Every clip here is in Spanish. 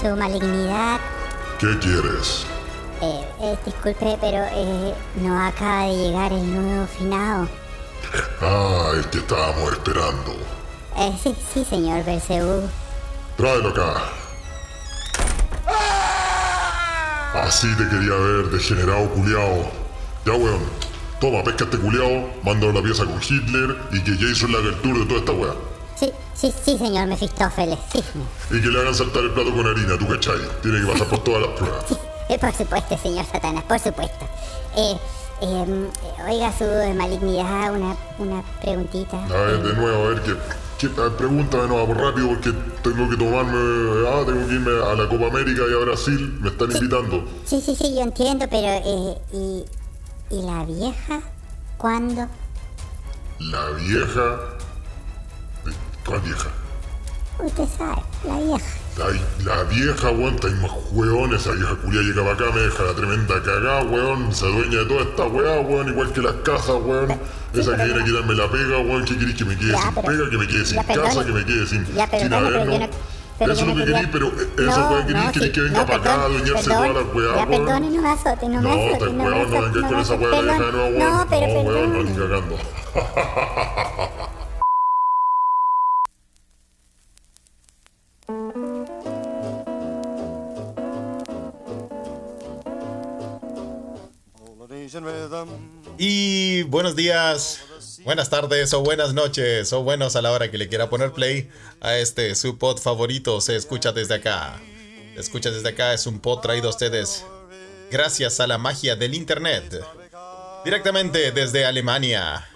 su malignidad. ¿Qué quieres? Eh, eh, disculpe, pero eh, no acaba de llegar el nuevo finado. Ah, el que estábamos esperando. Eh, sí, sí, señor Belcebú. Tráelo acá. Así te quería ver, degenerado culiao. Ya, weón. Toma, pesca este culiao, mándalo la pieza con Hitler y que Jason el tour de toda esta weá. Sí, sí, sí, señor Mefistófeles, sí. Y que le hagan saltar el plato con harina, tú cachai. Tiene que pasar por todas las pruebas. Eh, por supuesto, señor Satanás, por supuesto. Eh, em, eh, oiga, su malignidad, una, una preguntita. A ver, de nuevo, a ver, que, que- pregúntame no, por rápido porque tengo que tomarme, ah, tengo que irme a la Copa América y a Brasil, me están invitando. Sí, sí, sí, yo entiendo, pero eh, ¿y, ¿y la vieja? ¿Cuándo? La vieja... ¿Cuál vieja? Usted sabe, la vieja. Ay, la vieja, weón, está más weón, esa vieja culia llega para acá, me deja la tremenda cagada, weón, se dueña de toda esta weá, weón, igual que las casas, weón. Esa que viene a quitarme la pega, weón, ¿qué querés que me quede Ya, sin pero- pega, que me quede sin ya, perdone. casa, que me quede sin, Ya, sin pero no- Eso es lo no que quería- pero eh, eso No, weón querís, no, querís sí, que venga no, para acá a perdón, adueñarse perdón, toda la weá, Ya, perdone, no me azote, no me No, azote, te no weón, no vengas no con esa weá de la vieja de perdón. nuevo, weón. No, pero No, weón, no, perdón. ni cagando. Y buenos días, buenas tardes o buenas noches o buenos a la hora que le quiera poner play a este su pod favorito. Se escucha desde acá. Escucha desde acá es un pod traído a ustedes gracias a la magia del internet. Directamente desde Alemania.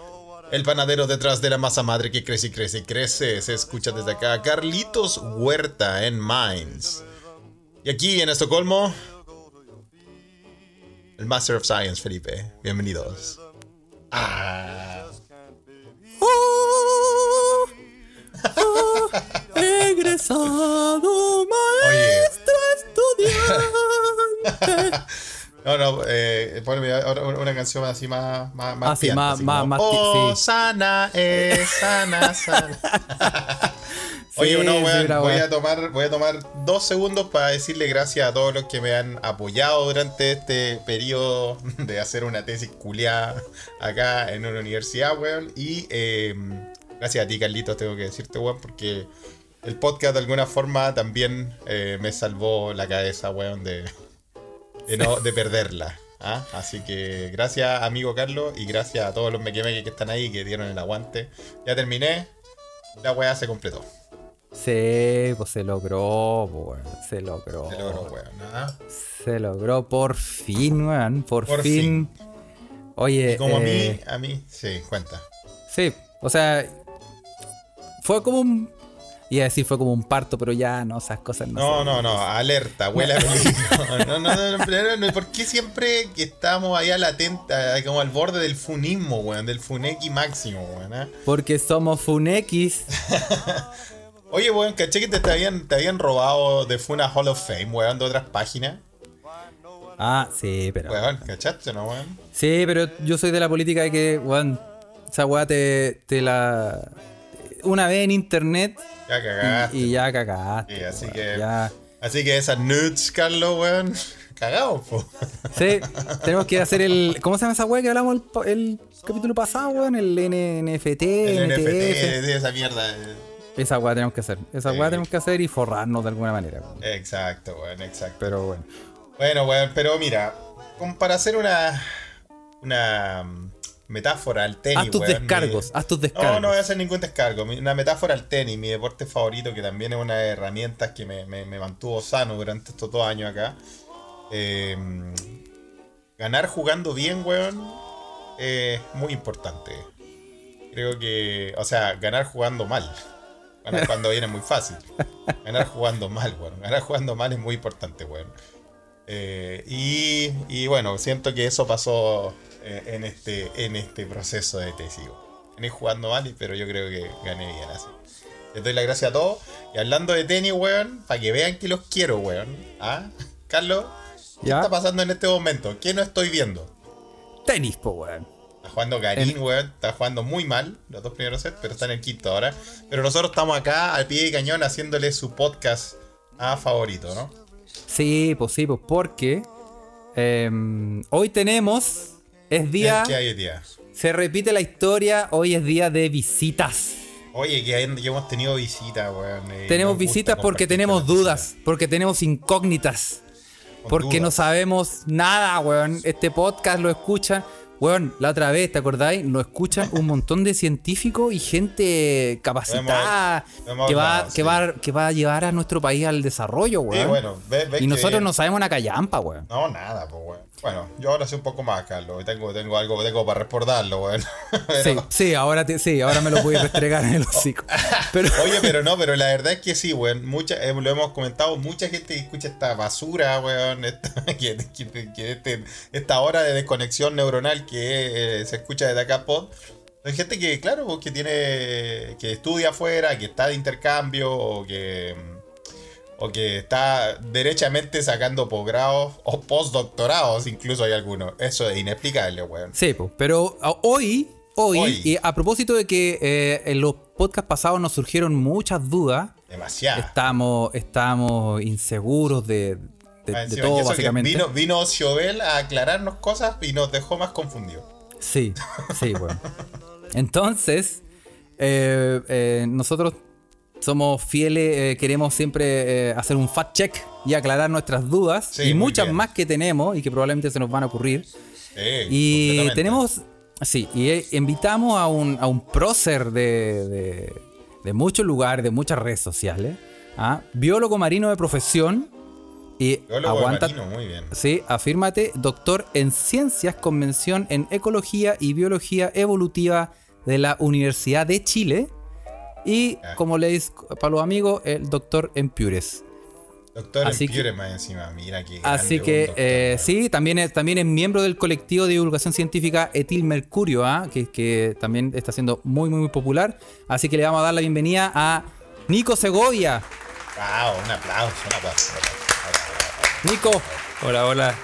El panadero detrás de la masa madre que crece y crece y crece. Se escucha desde acá. Carlitos Huerta en Mainz. Y aquí en Estocolmo, el Master of Science, Felipe. Bienvenidos. Ah. Egresado Oye. estudiante. No, no, eh, ponme una canción así más, más, más Ah, sí, pianta, más- así más- como, más Oh, sí. sana, eh, sana, sana. Oye, no, weón, voy a tomar, voy a tomar dos segundos para decirle gracias a todos los que me han apoyado durante este periodo de hacer una tesis culiada acá en una universidad, weón. Y eh, gracias a ti, Carlitos, tengo que decirte, weón, porque el podcast de alguna forma también eh, me salvó la cabeza, weón, de, de, no, de perderla. ¿ah? Así que gracias, amigo Carlos, y gracias a todos los mequemeques que están ahí, que dieron el aguante. Ya terminé, la weá se completó. Sí, pues se logró, pues, weón, se logró. Se logró, weón. ¿ah? Se logró por fin, weón, por, Por fin. Oye, Y como eh, a mí, a mí, sí, cuenta. Sí, o sea, fue como un. Iba a decir fue como un parto, pero ya no, esas cosas no. No, se- no, no, alerta, huele. No, no, no, no, no, no, ¿por qué siempre que estamos ahí a la atenta, como al borde del funismo, weón, del funeki máximo, weón? ¿ah? Porque somos Funx. Oye, weón, caché que te, te habían, te habían robado de Funa Hall of Fame, weón, de otras páginas. Ah, sí, pero. Weón, ¿cachaste, no, weón? Sí, pero yo soy de la política de que, weón, esa weá te, te la. Una vez en internet Ya cagaste. y, y ya cagaste. Sí, así weón, que- Ya. Así que esas nudes, Carlos, weón, cagados, po. Sí, tenemos que hacer el. ¿Cómo se llama esa weá que hablamos el, el capítulo pasado, weón? El NNFT, El NFT, NTF. de esa mierda. Esa weá tenemos que hacer. Esa weá tenemos que hacer y forrarnos de alguna manera. Exacto, weón, exacto. Pero bueno. Bueno, weón, pero mira, para hacer una. Una mm, metáfora al tenis. Haz tus weón, descargos, mi- haz tus No, descargos. no voy a hacer ningún descargo. Una metáfora al tenis, mi deporte favorito, que también es una de las herramientas que me, me- me mantuvo sano durante estos dos años acá. Eh, ganar jugando bien, weón, es muy importante. Creo que, o sea, ganar jugando mal. Ganar jugando bien es muy fácil. Ganar jugando mal, weón. Ganar jugando mal es muy importante, weón. Eh, y, y bueno, siento que eso pasó eh, en, este, en este proceso de tesis. Gané jugando mal, pero yo creo que gané bien así. Les doy las gracias a todos. Y hablando de tenis, weón, para que vean que los quiero, weón. ¿Ah? Carlos, ¿qué ¿Ya? está pasando en este momento? ¿Qué no estoy viendo? Tenis, po, weón. Está jugando Karim, weón. Está jugando muy mal los dos primeros sets, pero está en el quinto ahora. Pero nosotros estamos acá al pie de cañón haciéndole su podcast Ah, favorito, ¿no? Sí, pues sí, pues porque em, hoy tenemos, es día, ¿Qué hay día? se repite la historia, hoy es día de visitas. Oye, que, hay- que hemos tenido visitas, weón. Tenemos visitas porque tenemos dudas, visitas. porque tenemos incógnitas, Con porque no sabemos nada, weón. Este podcast lo escucha, weón, la otra vez, ¿te acordáis? Lo escuchan un montón de científicos y gente capacitada que, va, que, sí. va, que va a llevar a nuestro país al desarrollo, weón. Sí, bueno, ve- ve y que- nosotros no sabemos una callampa, weón. No, nada, pues, weón. Bueno, yo ahora sé un poco más, Carlos. Tengo, tengo algo tengo para recordarlo, weón. Sí, Pero- sí, ahora, te- sí, ahora me lo voy a restregar en el hocico. Pero, Oye, pero no, pero la verdad es que sí, weón. Mucha, eh, lo hemos comentado, mucha gente que escucha esta basura, weón. Esta, que, que- que este- esta hora de desconexión neuronal que eh, se escucha desde acá pod. Hay gente que, claro, que tiene. que estudia afuera, que está de intercambio, o que. O que está derechamente sacando posgrados o postdoctorados, incluso hay algunos. Eso es inexplicable, weón. sí, pero hoy, hoy, Hoy. y a propósito de que eh, en los podcasts pasados nos surgieron muchas dudas, Demasiado. estamos, estamos inseguros de, de- de encima, todo, básicamente. Vino, vino a aclararnos cosas y nos dejó más confundidos. Sí, sí, bueno. Entonces, eh, eh, nosotros somos fieles, eh, queremos siempre eh, hacer un fact check y aclarar nuestras dudas Sí, y muchas bien. más que tenemos y que probablemente se nos van a ocurrir. Sí, Y tenemos, sí, y eh, invitamos a un, a un prócer de, de, de muchos lugares, de muchas redes sociales, ¿ah? biólogo marino de profesión y Biólogo aguanta, marino, muy bien. sí, afírmate, doctor en ciencias con mención en ecología y biología evolutiva de la Universidad de Chile y como leéis para los amigos, el doctor en Piures. Doctor Así que- más encima, mira que Así que eh, sí, también es, también es miembro del colectivo de divulgación científica Etil Mercurio, ¿ah? que, que también está siendo muy, muy, muy popular. Así que le vamos a dar la bienvenida a Nico Segovia. Wow, un aplauso, un aplauso. Nico. Hola, hola.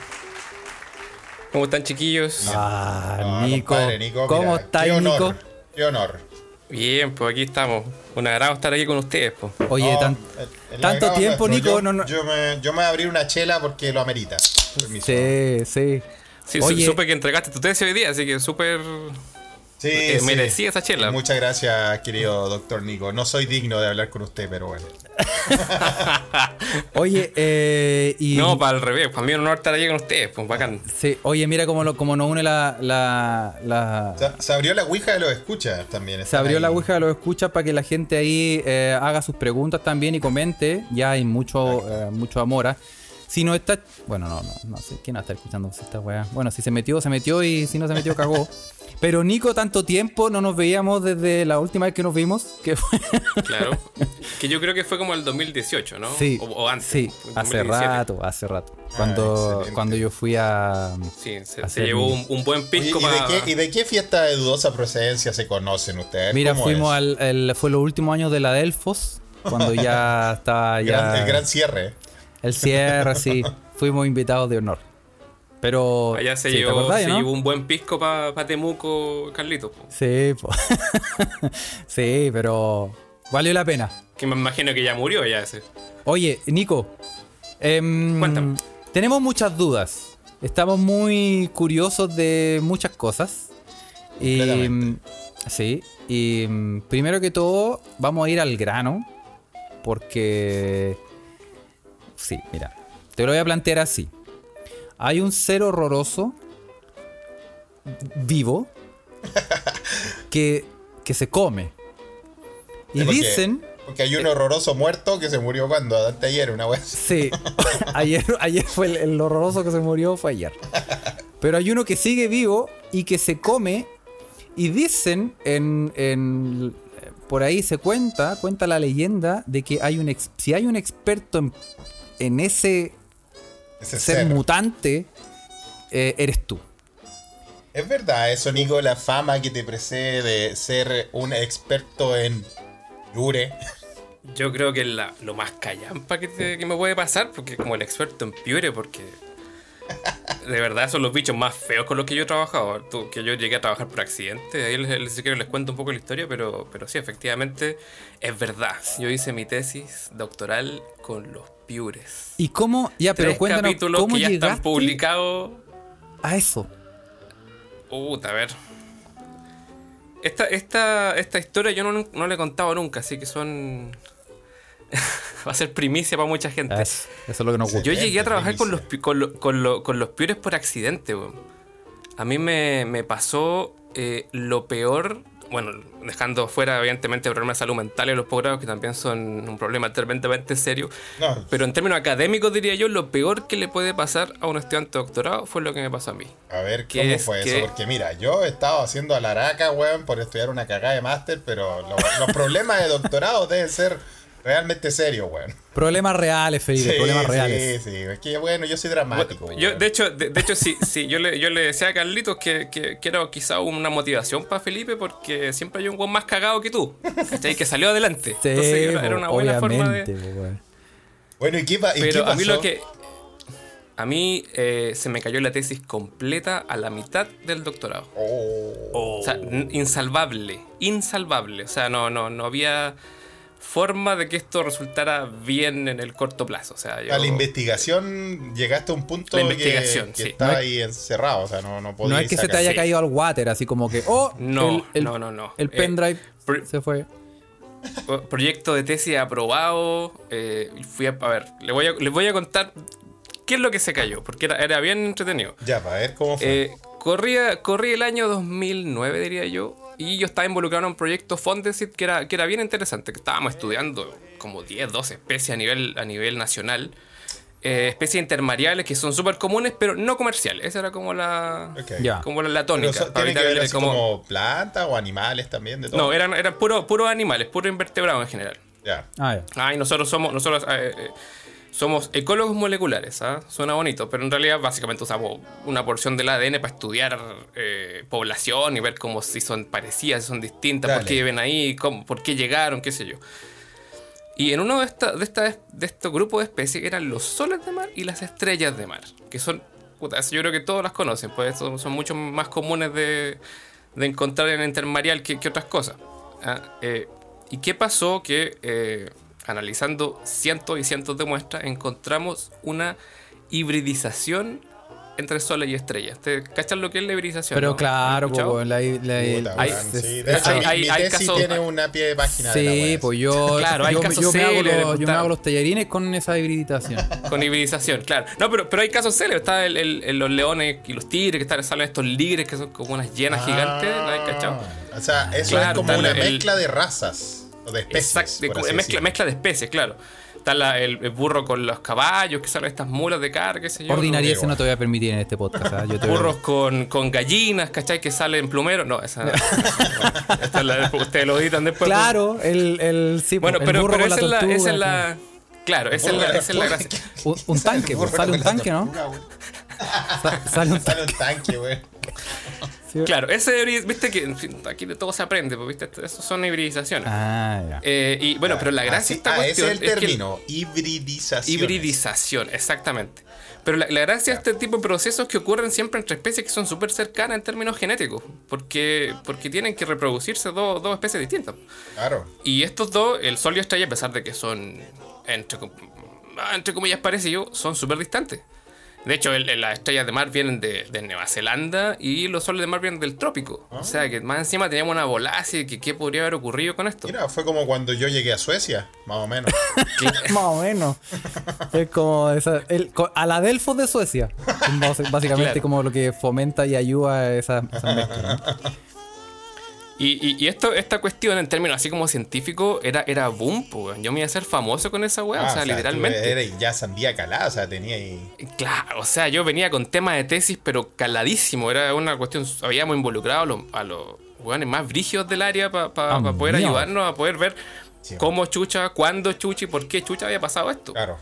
¿Cómo están, chiquillos? Ah, No, Nico. compadre, Nico, ¿Cómo mira, estás, qué honor, Nico? Qué honor. Bien, pues aquí estamos. Un agrado estar aquí con ustedes, pues. Oye, No, tan- el- el tanto tiempo, nuestro. Nico. Yo, no, no- yo me, yo me voy a abrir una chela porque lo amerita. Permiso. Sí, sí. Sí, Oye, supe que entregaste tu tesis hoy día, así que súper... Sí, Eh, sí. merecía esa chela. Muchas gracias, querido doctor Nico. No soy digno de hablar con usted, pero bueno. oye, eh, y. No, para al revés. Para mí es un honor estar aquí con ustedes, pues bacán. Sí, oye, mira cómo, lo, cómo nos une la. la, la- Se, se abrió la ouija de los escuchas también. Se abrió ahí. la Ouija de los escuchas para que la gente ahí eh, haga sus preguntas también y comente. Ya hay mucho, eh, mucho amor. ¿Ah? Si no está. Bueno, no, no, no sé. ¿Quién va a estar escuchando esta weá? Bueno, si se metió, se metió y si no se metió, cagó. Pero Nico, tanto tiempo no nos veíamos desde la última vez que nos vimos. Que fue. Claro. que yo creo que fue como el 2018, ¿no? Sí. O, o antes. Sí, hace 2017. rato, hace rato. Cuando, excelente. cuando yo fui a. Sí, se, llevó un, un buen Oye, pisco ¿y, de para... qué, ¿Y de qué fiesta de dudosa procedencia se conocen ustedes? Mira, ¿Cómo fuimos es? al. el- fue los últimos años de la Delfos. Cuando ya estaba. El ya, gran- el gran cierre. El cierre, sí. Fuimos invitados de honor. Pero. Allá se, sí, ¿te llevó, acordás, se no? llevó un buen pisco para Temuco, Carlitos. po. Sí, po. sí, pero. Valió la pena. Que me imagino que ya murió ya ese. Oye, Nico. em, Cuéntame. tenemos muchas dudas. Estamos muy curiosos de muchas cosas. Y. Sí. Y mm, primero que todo, vamos a ir al grano. Porque. Sí, mira. Te lo voy a plantear así. Hay un ser horroroso. Vivo. Que, que se come. Y porque- dicen. Porque hay un horroroso muerto que se murió cuando, ayer, una vez. Sí, ayer, ayer fue el, el horroroso que se murió, fue ayer. Pero hay uno que sigue vivo y que se come. Y dicen en, en- por ahí se cuenta, cuenta la leyenda de que hay un ex- si hay un experto en, en ese Ese ser, ser. mutante, eh, eres tú. ¿Es verdad eso, Nico, la fama que te precede de ser un experto en Yure? Yo creo que es la- lo más callampa que, te- que me puede pasar, porque como el experto en piure, porque de verdad son los bichos más feos con los que yo he trabajado. Tú- que yo llegué a trabajar por accidente. Ahí les, les- les cuento un poco la historia, pero, pero sí, efectivamente es verdad. Yo hice mi tesis doctoral con los piures. ¿Y cómo? Ya, pero Tres cuéntanos, capítulos ¿cómo que ya están publicados. a eso? Puta, a ver. Esta, esta, esta historia yo no, no la he contado nunca, así que son. Va a ser primicia para mucha gente. Eso, eso es lo que nos gusta. Yo llegué a trabajar con los, con, lo- con lo- con los piures por accidente, weón. A mí me, me pasó eh, lo peor, bueno, dejando fuera evidentemente problemas de salud mental y los posgrados, que también son un problema tremendamente serio. No. Pero en términos académicos diría yo, lo peor que le puede pasar a un estudiante de doctorado fue lo que me pasó a mí. A ver ¿Qué cómo es fue que- eso, porque mira, yo he estado haciendo a la araca, weón, por estudiar una cagada de máster, pero lo- los problemas de doctorado deben ser realmente serios, weón. Problemas reales, Felipe, problemas reales. sí, sí, es que bueno, yo soy dramático. Yo, weón. de hecho, de, de hecho sí, sí, yo le, yo le decía a Carlitos que, que, que era quizá una motivación para Felipe porque siempre hay un buen más cagado que tú, ¿cachai? Que salió adelante. Sí, Entonces era, era una buena forma obviamente, de... weón. Bueno, ¿y qué, pa- y qué Pero a pasó? mí lo que... A mí eh, se me cayó la tesis completa a la mitad del doctorado. Oh, O sea, insalvable, insalvable. O sea, no, no, no había forma de que esto resultara bien en el corto plazo. O sea, yo... a la investigación llegaste a un punto La que- investigación, que, sí. está No es- ahí encerrado, o sea, no, no No es que se te haya sí. caído al water, así como que, oh, No, el, el- no, no, no. El Eh, pendrive se fue. Pro- proyecto de tesis aprobado. eh, fui a, a ver, les voy a, les voy a contar qué es lo que se cayó, porque era, era bien entretenido. Ya, para ver cómo fue. Eh, corría, corría el año 2009, diría yo, y yo estaba involucrado en un proyecto Fondesit que era, que era bien interesante, que estábamos estudiando como 10, 12 especies a nivel, a nivel nacional. eh, especies intermariales que son súper comunes, pero no comerciales. Esa era como la, Ok. Ya. como la, la tónica. eso para tiene que evitar ver el- así como- como... plantas o animales también, de todo. no, eran, eran puros puros animales, puros invertebrados en general. Ya. Ah. Ah, y nosotros somos, nosotros eh, eh, somos ecólogos moleculares, ¿ah? Suena bonito, pero en realidad básicamente usamos una porción del ADN para estudiar eh, población y ver cómo si son parecidas, si son distintas, por qué viven ahí, cómo, por qué llegaron, qué sé yo. Y en uno de, esta, de, esta, de estos grupos de especies eran los soles de mar y las estrellas de mar, que son, puta, yo creo que todos las conocen, pues son, son mucho más comunes de, de encontrar en el intermarial que, que otras cosas. Ah, eh, ¿Y qué pasó? Que eh, analizando cientos y cientos de muestras encontramos una hibridización entre soles y estrellas. ¿Te cachan lo que es la hibridización? Pero no? claro, ¿Han po, la, la- hay- sí. De hecho, hay- mi, hay- mi hay casos- tiene una pie de página de la Sí, wea. pues yo, Claro, hay yo, casos yo me hago célebres, los, yo me hago los tallarines con esa hibridización. Con hibridización, claro. No, pero, pero hay casos célebres. Está el, el- el- los leones y los tigres, que están, salen estos ligres que son como unas llenas gigantes. ¿no hay cachado? Ah, O sea, eso Claro, es como una el- mezcla de razas de especies. Exacto, de- por así mezcla, decirlo. mezcla de especies, claro. Está la- el, el burro con los caballos, que salen estas mulas de carga, qué sé yo. Ordinaria igual. no te voy a permitir en este podcast. ¿ah? Yo te voy a- Burros con, con gallinas, ¿cachai? Que salen plumeros. No, esa. es la- ustedes lo editan después. Claro, el, el, sí, Bueno, el pero, burro pero con esa, es la, tortuga, esa es la. Claro, esa es la, esa es la gracia. Un, un tanque, pues, sale un tanque, ¿no? Sa- Sale un tanque. un Claro, ese hibrid- viste que en fin, aquí de todo se aprende, pues, viste, eso son hibridizaciones. Ah, ya. Eh, y bueno, pero la gracia de Así- esta ah, cuestión ese es el es que término, hibridización. hibridización, exactamente. Pero la, la gracia de este tipo de procesos que ocurren siempre entre especies que son súper cercanas en términos genéticos, porque, porque tienen que reproducirse dos, dos especies distintas. Claro. Y estos dos, el Sol y estrella, a pesar de que son, entre, entre comillas, parecidos, son súper distantes. De hecho, el- el- las estrellas de mar vienen de, de Nueva Zelanda y los soles de mar vienen del trópico. O sea que más encima teníamos una bola así que qué podría haber ocurrido con esto. Mira, fue como cuando yo llegué a Suecia, más o menos. Más o menos. Es como esa, el, co- a la Delfos de Suecia. Básicamente Claro. como lo que fomenta y ayuda a esa, esa mezcla. ¿no? Y, y- y esto, esta cuestión en términos así como científicos era, era boom, weón. Yo me iba a hacer famoso con esa weá, Ah, o sea, literalmente. Eres ya sandía calada, o sea, tenía ahí. Claro, o sea, yo venía con temas de tesis, pero caladísimo. Era una cuestión, habíamos involucrado a los, a los weones más brígidos del área para Ah, poder mío. ayudarnos a poder ver Sí. cómo chucha, cuándo chucha y por qué chucha había pasado esto. Claro.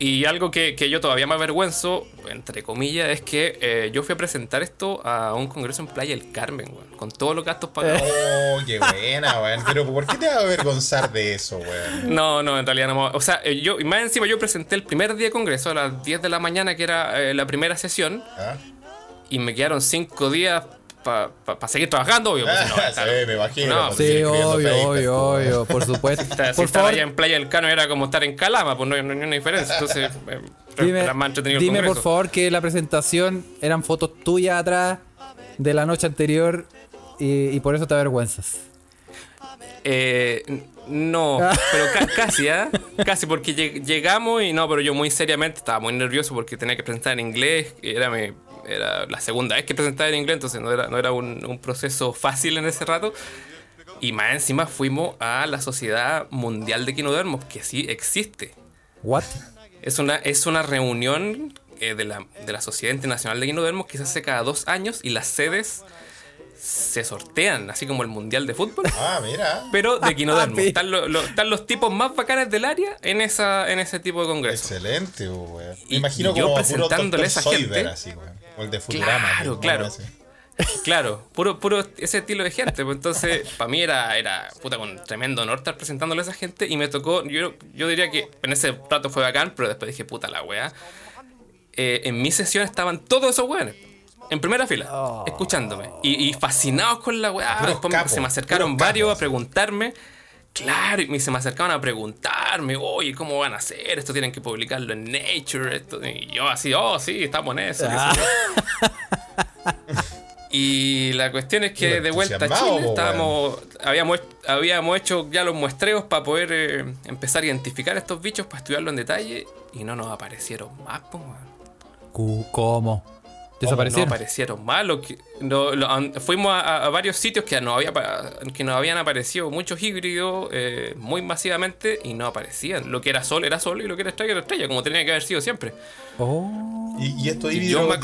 Y algo que, que yo todavía me avergüenzo, entre comillas, es que eh, yo fui a presentar esto a un congreso en Playa del Carmen, weón, con todos los gastos pagados. Oh, qué buena, weón. Pero ¿por qué te vas a avergonzar de eso, weón? No, no, en realidad no. O sea, eh, yo, y más encima yo presenté el primer día de congreso a las 10 de la mañana, que era eh, la primera sesión, ¿Ah? y me quedaron 5 días para seguir trabajando, obvio. pues, no, sí, me imagino. No, pues, Sí, escribiendo obvio, papers, obvio, pues, obvio, por supuesto. Si Por estaba favor, allá en Playa del Cano era como estar en Calama, pues no hay no hay una diferencia. Entonces, eh, dime, dime por favor que la presentación eran fotos tuyas atrás de la noche anterior y, y por eso te avergüenzas. Eh, no, pero ca- casi, ¿ah? Casi, porque lleg- llegamos y no, pero yo muy seriamente estaba muy nervioso porque tenía que presentar en inglés. y Era, mi- era la segunda vez que presentaba en inglés, entonces no era, no era un, un proceso fácil en ese rato. Y más encima fuimos a la Sociedad Mundial de Quinodermos, que sí existe. What? Es una, es una reunión eh, de, la, de la Sociedad Internacional de Quinodermos que se hace cada dos años y las sedes se sortean, así como el Mundial de Fútbol Ah, mira. pero de quinodermos. Papi. Están, lo- lo- están los tipos más bacanes del área en esa en ese tipo de congreso. Excelente, weón. Me imagino y yo como presentándole a esa gente- así, weón. O el de Futurama. Claro, claro. Claro, puro, puro ese estilo de gente. Pues entonces, para mí era, era puta con tremendo honor estar presentándole a esa gente. Y me tocó, yo, yo diría que en ese rato fue bacán, pero después dije, puta la weá. Eh, en mi sesión estaban todos esos weones. En primera fila, escuchándome. Y, y fascinados con la weá. Después capos, se me acercaron varios capos. a preguntarme. Claro, y me- se me acercaban a preguntarme, oye, ¿cómo van a hacer? Esto tienen que publicarlo en Nature. Esto. Y yo así, oh, sí, estamos en eso. yo. Y la cuestión es que de vuelta a Chile estábamos, habíamos, habíamos hecho ya los muestreos para poder eh, empezar a identificar estos bichos, para estudiarlo en detalle, y no nos aparecieron más, weón. ¿Cómo? No ¿Desaparecieron? aparecieron que- no- lo- an- fuimos a, a varios sitios que nos, había, que nos habían aparecido muchos híbridos eh, muy masivamente y no aparecían. Lo que era sol era sol y lo que era estrella era estrella, como tenía que haber sido siempre. Oh. Y, y estos híbridos, yo me de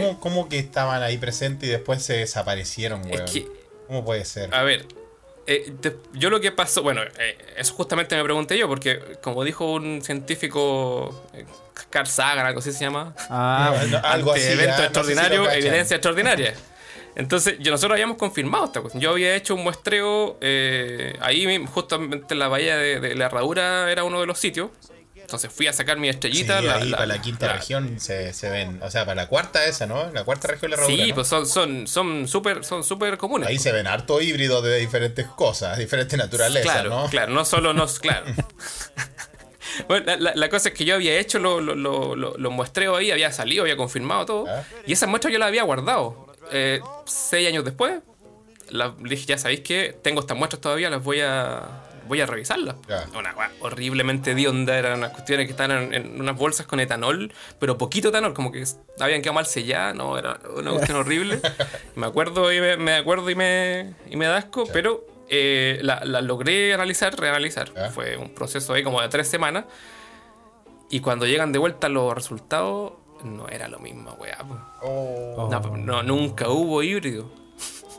¿cómo, cómo, cómo que estaban ahí presentes y después se desaparecieron, weón? que- ¿Cómo puede ser? A ver, eh, te- yo lo que pasó, bueno, eh, eso justamente me pregunté yo, porque como dijo un científico, Carl Sagan, algo así se llama, Ah, No, algo así. evento ah, no sé si extraordinario, evidencia extraordinaria. Entonces, yo, nosotros habíamos confirmado esta cuestión. Yo había hecho un muestreo eh, ahí, mismo, justamente en la bahía de, de la herradura, era uno de los sitios. Entonces fui a sacar mi Sí, estrellita. la- ahí la- para la quinta la- región se, se ven. O sea, para la cuarta esa, ¿no? La cuarta región de la Sí, Herradura, ¿no? pues son son son súper son súper comunes. Ahí se ven harto híbridos de diferentes cosas, diferentes naturalezas, Claro, ¿no? claro, no solo nos, claro. bueno, la, la- la cosa es que yo había hecho los lo, lo, lo- muestreos ahí, había salido, había confirmado todo. Ah. Y esas muestras yo las había guardado. Eh, seis años después, la- le dije, ya sabéis que tengo estas muestras todavía, las voy a voy a revisarlas. Ya. Una horriblemente hedionda, eran unas cuestiones que estaban en, en unas bolsas con etanol, pero poquito etanol, como que habían quedado mal selladas, no, era una cuestión horrible. Me acuerdo y me, me acuerdo y me, y me da asco, pero eh, la, la logré analizar, reanalizar. Fue un proceso ahí como de tres semanas. Y cuando llegan de vuelta los resultados, no era lo mismo, weá. Oh. No, no, nunca hubo híbrido.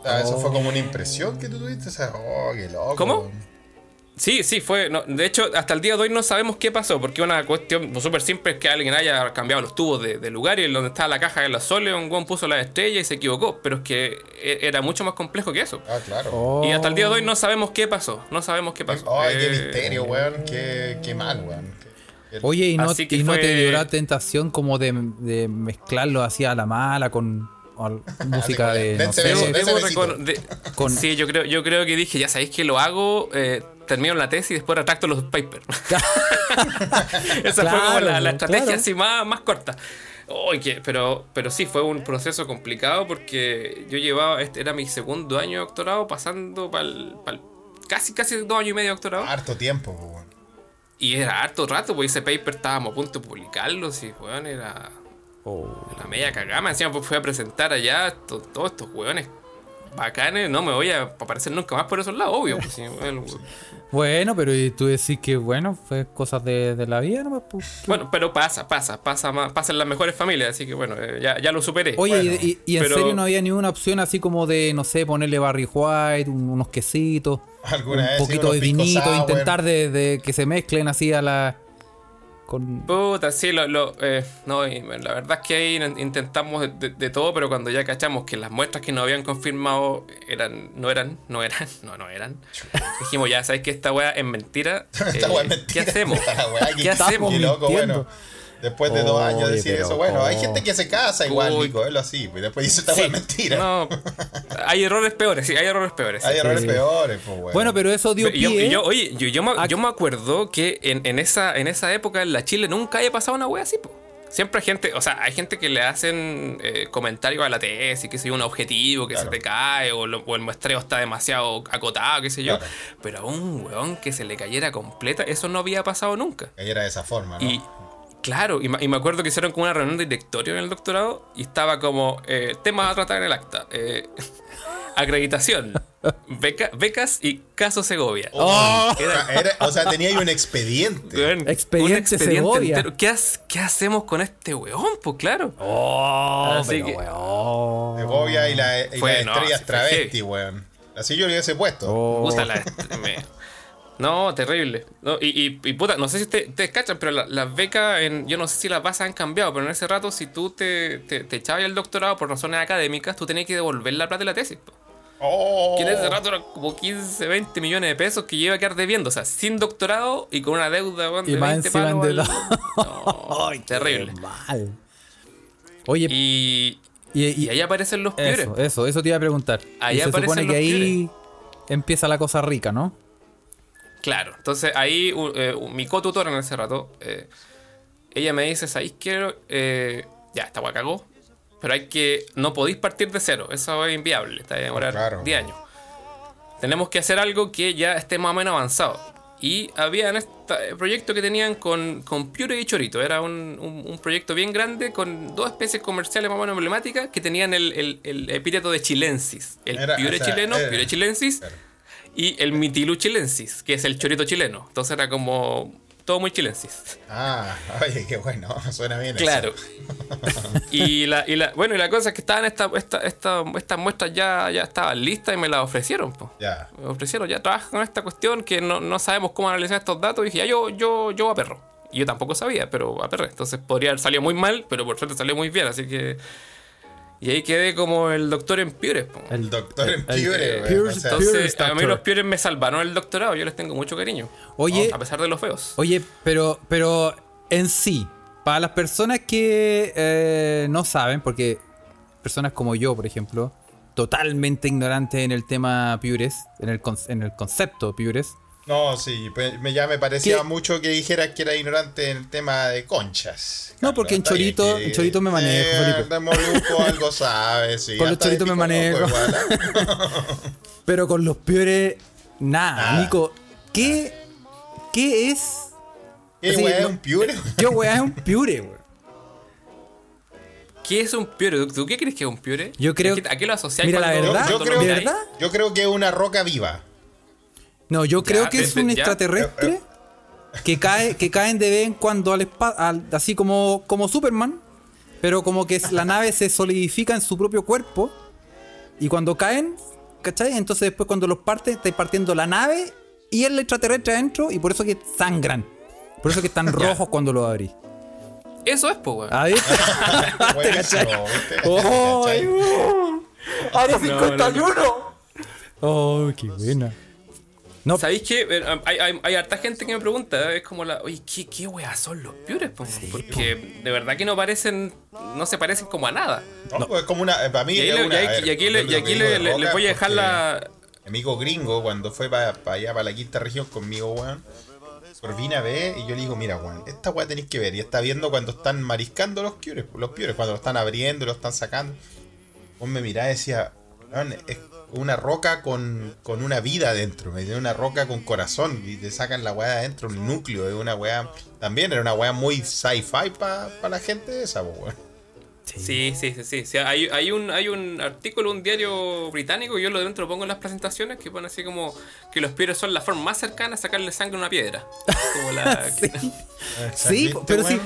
Ah, eso fue como una impresión que tú tuviste. O sea, oh, qué loco. ¿Cómo? Sí, sí, fue. no, de hecho, hasta el día de hoy no sabemos qué pasó, porque una cuestión súper simple es que alguien haya cambiado los tubos de, de lugar y en donde estaba la caja de los soles, un guan puso la estrella y se equivocó, pero es que e- era mucho más complejo que eso. Ah, claro. Oh. Y hasta el día de hoy no sabemos qué pasó, no sabemos qué pasó. Ay, qué Eh, misterio, weón. Qué, qué mal, weón. Qué- qué- Oye, ¿y no, te dio la tentación como de, de mezclarlo así a la mala con música de, no sé, Debo- debo de- Con- Sí, yo creo, yo creo que dije, ya sabéis que lo hago, eh, termino la tesis y después retracto los papers. Esa fue como la, estrategia claro. así más, más corta. Que- pero, pero sí, fue un proceso complicado porque yo llevaba, este era mi segundo año de doctorado, pasando para casi, casi dos años y medio de doctorado. Harto tiempo, po, weón. Y era harto rato, porque ese paper estábamos a punto de publicarlo, sí, weón, era Oh. la media cagama. Encima pues, fui a presentar allá to- todos estos weones bacanes. No me voy a aparecer nunca más por esos lados, obvio. pues, sí, bueno, Bueno, pero y tú decís que bueno, fue cosas de, de la vida, ¿no? Pues, bueno, pero pasa, pasa, pasa más, pasa en las mejores familias, así que bueno, eh, ya, ya lo superé. Oye, Bueno, y, y- y en pero- serio no había ninguna opción así como de, no sé, ponerle Barry White, un- unos quesitos, un poquito de vinito, sour. intentar de, de que se mezclen así a la con... Puta, sí, lo, lo, eh, no, y la verdad es que ahí in- intentamos de, de- de todo, pero cuando ya cachamos que las muestras que nos habían confirmado eran, no eran, no eran, no, no eran, dijimos ya, ¿sabes que esta weá es mentira? Esta Eh, weá es mentira. ¿Qué hacemos? Weá, ¿Qué hacemos? Loco, bueno. Después de dos años decir pero eso, bueno, hay gente que se casa igual, Uy. Nico, él así, pues después dice esta es mentira. No, hay errores peores, sí, hay errores peores. hay sí. errores sí. peores, pues bueno. Bueno, pero eso dio Pero yo, pie... yo- oye, yo, yo, me, yo me acuerdo que en, en esa, en esa época en la Chile nunca haya pasado una wea así, po. Siempre hay gente, o sea, hay gente que le hacen eh, comentarios a la tesis, que sé yo, un objetivo que Claro. se te cae, o, lo- o el muestreo está demasiado acotado, qué sé yo. Claro. Pero a un weón que se le cayera completa, eso no había pasado nunca. Era de esa forma, ¿no? Y claro, y, me acuerdo que hicieron como una reunión de directorio en el doctorado y estaba como eh, temas a tratar en el acta. eh, acreditación, beca- becas y caso Segovia. Oh, era- o sea, tenía ahí un expediente. Weón, Expediente Segovia. entero. ¿Qué, has- qué hacemos con este weón? Pues claro. Oh, Así pero que- weón. Segovia y, la, y Fue, las no, estrellas travesti, weón. Así yo le hubiese puesto. Oh. Puta la. me- No, terrible. No, y, y, y puta, no sé si ustedes ustedes cachan, pero la- las becas, en, yo no sé si las bases han cambiado, pero en ese rato, si tú te, te, te echabas el doctorado por razones académicas, tú tenías que devolver la plata de la tesis. po. Oh. Que en ese rato eran como 15, 20 millones de pesos que yo iba a quedar debiendo. O sea, sin doctorado y con una deuda Y de más 20 encima palos. endeudado. al- No, Ay, qué terrible. mal. Oye, Y, y, y y- ahí aparecen los eso, eso, eso te iba a preguntar. Ahí y se aparecen supone los que ahí empieza la cosa rica, ¿no? Claro, entonces ahí u- eh, u- mi co-tutora en ese rato, eh, ella me dice, ¿sabéis qué? Eh, ya, esta weá cagó, pero hay que, no podéis partir de cero, eso es inviable, está a demorar Claro. 10 años. Tenemos que hacer algo que ya esté más o menos avanzado. Y había en este proyecto que tenían con, con Pure y Chorito, era un, un- un proyecto bien grande con dos especies comerciales más o menos emblemáticas que tenían el, el, el epíteto de chilensis. El Era- Pure o sea, chileno, era- Pure chilensis, Claro. Y el Mitilu chilensis, que es el chorito chileno. Entonces era como todo muy chilensis. Ah, oye, qué bueno. Suena bien. eso. Claro. y, la, y la, bueno, y la cosa es que estaban esta, esta, esta- estas muestras ya, ya estaban listas y me las ofrecieron. po. Ya. Me ofrecieron, ya trabaja con esta cuestión que no, no sabemos cómo analizar estos datos. Y dije, ya yo, yo, yo a perro. Y yo tampoco sabía, pero a perro. Entonces podría haber salido muy mal, pero por suerte salió muy bien. Así que. Y ahí quedé como el doctor en Piures. po. El doctor en el- Piure, el- weón, Pure- o sea, Pure- Entonces, a mí los Piures me salvaron el doctorado. Yo les tengo mucho cariño. Oye, A pesar de los feos. Oye, pero, pero en sí, para las personas que eh, no saben, porque personas como yo, por ejemplo, totalmente ignorantes en el tema Pures, en el, con- en el concepto Pures, No, sí, me, ya me parecía ¿Qué? mucho que dijeras que era ignorante en el tema de conchas. No, porque en Chorito- en Chorito me manejo, Eh, Felipe. algo sabes, sí. Con los choritos me manejo. igual, ¿eh? pero con los Pures, nada. Nada. Nico, ¿qué, ¿qué es? ¿Qué Así, weá es un piure? Yo, weá, es un Pure, weón. ¿Qué es un piure? ¿Tú- ¿Tú qué crees que es un piure? Yo creo- ¿A qué, a qué lo asociáis Mira, la verdad, verdad? Yo creo que es una roca viva. No, yo creo que es un ya. extraterrestre que cae, que caen de vez en cuando al espacio, así como, como Superman, pero como que la nave se solidifica en su propio cuerpo y cuando caen, ¿cachai? Entonces después cuando los parten, estáis partiendo la nave y el extraterrestre adentro y por eso que sangran. Por eso que están rojos cuando los abrís. Eso es, pues, weón. ¿Ah, viste? Buenísimo, ¿viste? ¡Oh, ¿Cachai? ¡Área No, no, 51! ¡Oh, qué buena! No, ¿Sabéis qué? Eh, Hay, hay, hay harta gente que me pregunta, es como la, oye, ¿qué, qué weas son los piures? po? Porque de verdad que no parecen, no se parecen como a nada. No, pues es como una. Para mí Y, es una- y ver, aquí, yo le, y aquí le- les voy a dejar la... Mi amigo gringo, cuando fue para allá, para la quinta región conmigo, weón, por vine a ver y yo le digo, mira, weón, esta weá tenéis que ver. Y está viendo cuando están mariscando los piures, los piures, cuando lo están abriendo, lo están sacando. Vos me mirás y decía, weón, es una roca con, con una vida adentro, una roca con corazón. Y te sacan la weá de adentro, un núcleo, es una weá. También era una weá muy sci-fi para la gente esa, weón. Sí, sí, sí, sí. sí, hay, hay, un, hay un artículo, un diario británico, yo lo dentro lo pongo en las presentaciones, que pone así como que los piures son la forma más cercana a sacarle sangre a una piedra. Como la... Sí. Sí, ¿Viste, pero sí.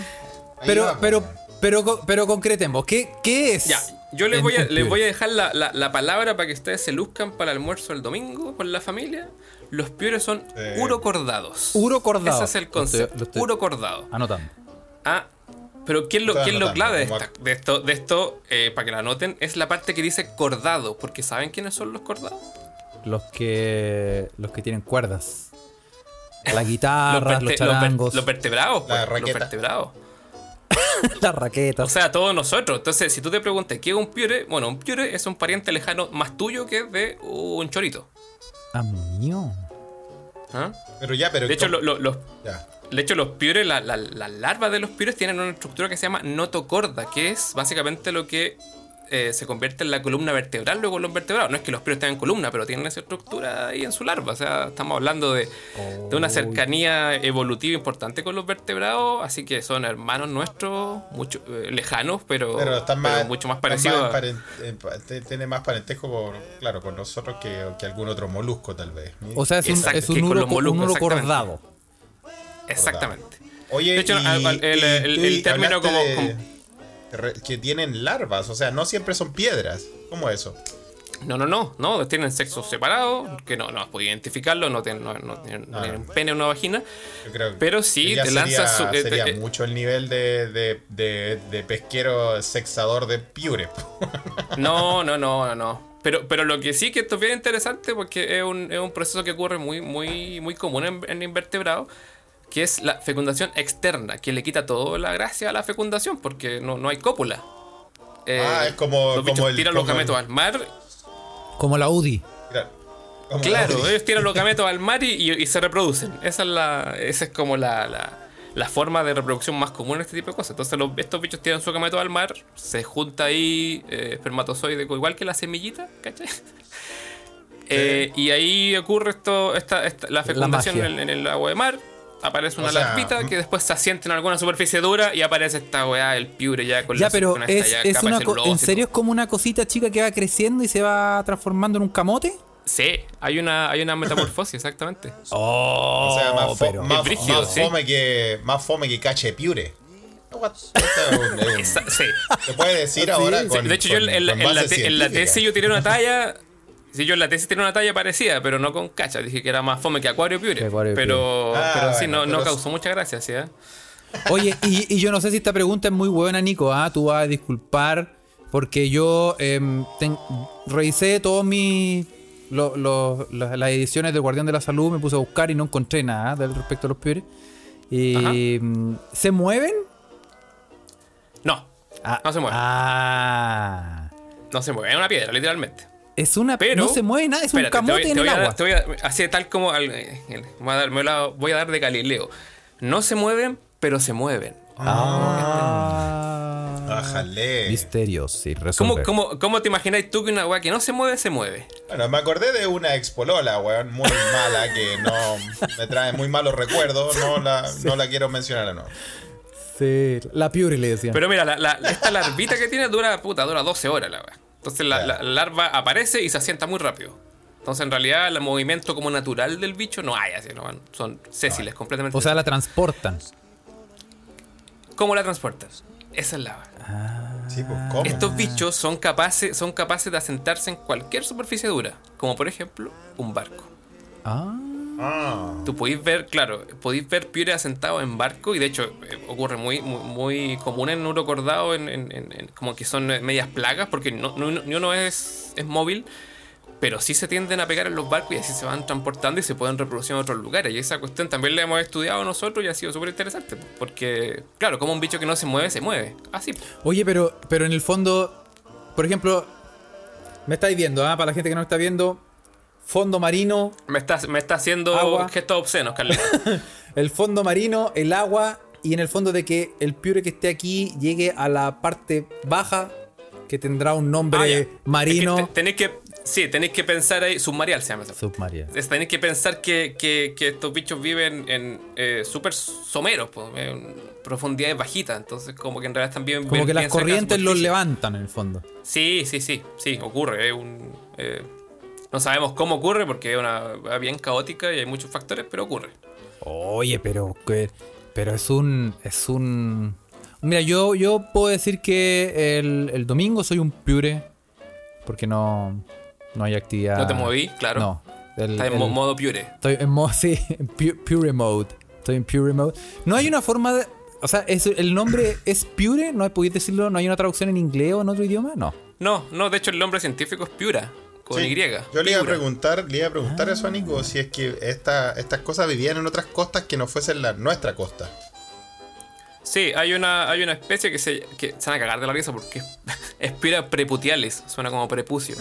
Pero, va, pero, pero, pero concretemos, ¿qué, qué es? Ya, yo les voy a, les voy a dejar la, la- la palabra para que ustedes se luzcan para el almuerzo el domingo con la familia. Los piures son Sí. urocordados. Urocordado. Ese es el Lo estoy- concepto. lo estoy- Urocordado. Anotando. Ah, pero ¿qué es lo, es lo clave de, esta- de esto, de esto eh, para que lo anoten? Es la parte que dice cordado, porque ¿saben quiénes son los cordados? Los que. Los que tienen cuerdas. La guitarra, los, verte- ver- charangos, los vertebrados, La pues, los raqueta. Vertebrados. las O sea, todos nosotros. Entonces, si tú te preguntas qué es un piure, bueno, un piure es un pariente lejano más tuyo que de un chorito. Ah, mío. ¿ah? Pero ya, pero. De hecho, ¿cómo? lo- lo- los, Ya. de hecho, los piures, la- la- las larvas de los piures tienen una estructura que se llama notocorda, que es básicamente lo que eh, se convierte en la columna vertebral luego los vertebrados. No es que los piures tengan columna, pero tienen esa estructura ahí en su larva. O sea, estamos hablando de, de una cercanía evolutiva importante con los vertebrados, así que son hermanos nuestros, mucho, eh, lejanos, pero, Pero están pero más. mucho más parecidos. eh, tiene más parentesco, por, claro, con nosotros que, que algún otro molusco, tal vez. O sea, es un, Exacto, es que un, con uro, los moluscos, un exactamente. cordado. Exactamente. Oye, De hecho, y- el- y el- término como- de- como- re- que tienen larvas, o sea, no siempre son piedras. ¿Cómo eso? No, no, no, no, tienen sexos separados, que no, no has podido identificarlo, no tienen, no, no tienen, no Ah. pene o una vagina. Yo creo Pero sí, te sería, lanzas su- eh, sería eh, mucho el nivel de, de, de, de pesquero sexador de piure. No, no, no, no, no. Pero, pero lo que sí que esto es bien interesante porque es un, es un proceso que ocurre muy, muy, muy común en, en invertebrados, que es la fecundación externa, que le quita toda la gracia a la fecundación porque no, no hay cópula. Eh, Ah, es como- Los bichos como el- tiran los como el- gametos al mar. Como la UDI. Claro, Como Claro, la- ellos tiran los gametos al mar y, y- y se reproducen. Esa es, la, esa es como la, la, la forma de reproducción más común en este tipo de cosas. Entonces los- estos bichos tiran su gameto al mar, se junta ahí eh, espermatozoide, igual que la semillita, ¿cachai? Eh, y ahí ocurre esto, esta, esta- la fecundación en, en el agua de mar. Aparece una O sea, larvita mm. que después se asienta en alguna superficie dura y aparece esta weá, el piure ya con Ya, la pero con esta es, ya es capa una ¿en serio es como una cosita chica que va creciendo y se va transformando en un camote? Sí, hay una, hay una metamorfosis, exactamente. Oh, O sea, más, fo- pero- más, brígido, más sí. fome que, más fome que cache piure. Se puede decir ahora sí, con, de hecho, yo con- en, la, en la te- en la tesis yo tiré una talla. Sí, yo en la tesis tiré una talla parecida, pero no con cacha. Dije que era más fome que Acuario Piure. Acuario pero, Piure. Ah, pero sí, bueno, no, causó mucha gracia, ¿sí? eh? Oye, y, y yo no sé si esta pregunta es muy buena, Nico. ¿ah? Tú vas a disculpar porque yo em, ten- revisé todos mis. lo- lo- la- las ediciones del Guardián de la Salud, me puse a buscar y no encontré nada del respecto a los piores. Y. mm, ¿Se mueven? No, Ah, No se mueven. Ah. no se mueve. Es una piedra, literalmente. Es una. Pero. no se mueve nada, es Espérate, un te voy- camote te en voy el a dar- agua. te voy a- así tal como. al- voy, a dar, me la voy a dar de Galileo. No se mueven, pero se mueven. Ah. Ájale. Misterios, sí, ¿Cómo, resolver. cómo, cómo te imagináis tú que una weá que no se mueve, se mueve? Bueno, me acordé de una expolola, weón, muy mala, que no me trae muy malos recuerdos. No la, no la quiero mencionar, no. Sí, la Piure le decían. Pero mira, la, la- esta larvita que tiene dura, puta, dura 12 horas la weá. Entonces la, la larva aparece y se asienta muy rápido. Entonces en realidad el movimiento como natural del bicho no hay así, no van- son sésiles completamente. o sea, la transportan. ¿Cómo la transportas? Esa es la weá. Sí, pues, ¿cómo? Estos bichos son capaces, son capaces de asentarse en cualquier superficie dura, como por ejemplo un barco. Ah. Ah, Tú podéis ver, claro, podéis ver piure asentado en barco y de hecho eh, ocurre muy, muy, muy común en en, en- en- como que son eh, medias plagas, porque no, no, ni uno es, es móvil, pero sí se tienden a pegar en los barcos y así se van transportando y se pueden reproducir en otros lugares. Y esa cuestión también la hemos estudiado nosotros y ha sido súper interesante, porque, claro, como un bicho que no se mueve, se mueve. Así. Oye, pero, pero en el fondo, por ejemplo, me estáis viendo, ¿ah? para la gente que no está viendo, fondo marino, Me está, me está haciendo Agua. gestos obscenos, Carlos. el fondo marino, el agua y en el fondo de que el piure que esté aquí llegue a la parte baja que tendrá un nombre Ah, marino. Es que te- tenéis que, sí, tenéis que pensar ahí, submarial se llama esa Submarino. Es- Tenéis que pensar que, que- que estos bichos viven en eh, súper someros, en profundidades bajitas. Entonces, como que en realidad están bien. Como bien- que las corrientes los levantan en el fondo. Sí, sí, sí, sí, ocurre. es un, eh, no sabemos cómo ocurre porque es una bien caótica y hay muchos factores, pero ocurre. Oye, pero que- pero es un es un Mira, yo yo puedo decir que el, el domingo soy un piure porque no no hay actividad. No te moví, claro. No. El- en el- modo pure. Estoy en modo, sí, en pu- Pure Mode. Estoy en Pure Mode. No hay una forma de. O sea, es- el nombre es Pure, no podéis decirlo, no hay una traducción en inglés o en otro idioma, no. No, no, de hecho el nombre científico es Piura, con Sí, Y. Yo le iba a preguntar, le iba a preguntar eso a Nico si es que esta, estas cosas vivían en otras costas que no fuesen la nuestra costa. Sí, hay una, hay una especie que se, que se van a cagar de la risa porque es Piura preputiales, suena como prepucio.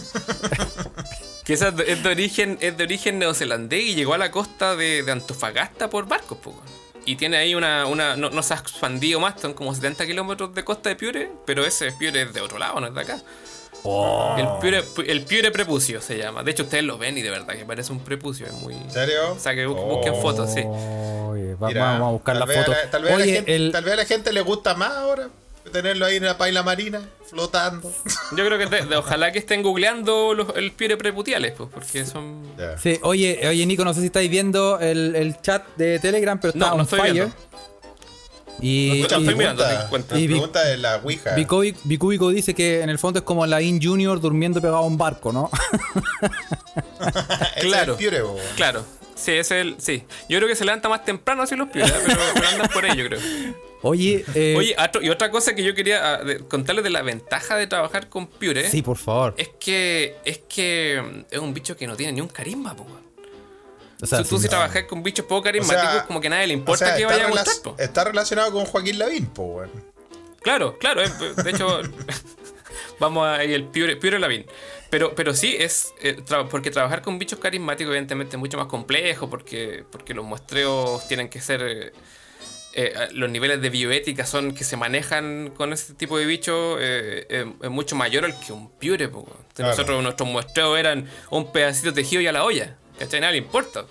que esa es de, es de origen, es de origen neozelandés y llegó a la costa de, de Antofagasta por barcos, po, weón. Y tiene ahí una, una no, no se ha expandido más, son como 70 kilómetros de costa de Piure, pero ese Piure es de otro lado, no es de acá. El, piure, el piure prepucio se llama. De hecho, ustedes lo ven y de verdad que parece un prepucio. Es muy. ¿En serio? O sea, que bu- Oh. busquen fotos, sí. Oye, va- Mira, vamos a buscar tal la foto. la- tal, vez a la Oye, gente, el, tal vez a la gente le gusta más ahora tenerlo ahí en la paila marina, flotando. Yo creo que de- ojalá que estén googleando los, el piure preputiales, pues, porque son. Sí, oye, oye, Nico, no sé si estáis viendo el, el chat de Telegram, pero está No, no on estoy fire. viendo. Y, Escucha, y- estoy mirando, pregunta. Y de la Ouija. Bicubi- Bicúbico dice que en el fondo es como la In Junior durmiendo pegado a un barco, ¿no? Claro. es el. Claro. Sí, es el. Sí. Yo creo que se levanta más temprano así los piures, pero, pero andan por yo creo. Oye, eh, Oye, y otra cosa que yo quería ah, de- contarles de la ventaja de trabajar con piure. sí, por favor. Es que. Es que. mm, Es un bicho que no tiene ni un carisma, po. O sea, Si tú si no. trabajas con bichos poco O carismáticos, sea, como que a nadie le o importa sea, que está vaya a gustar, po. Está relacionado con Joaquín Lavín, po, weón. Claro, claro. eh, De hecho, vamos a ir el Pure, Pure Lavín. Pero, pero sí, es eh, tra- porque trabajar con bichos carismáticos evidentemente es mucho más complejo porque, porque los muestreos tienen que ser... eh, eh, los niveles de bioética son que se manejan con ese tipo de bichos eh, eh, es mucho mayor al que un Pure. po, weón. Entonces, Claro. Nosotros, nuestros muestreos eran un pedacito tejido y a la olla. ¿Cachai? Nada le importa.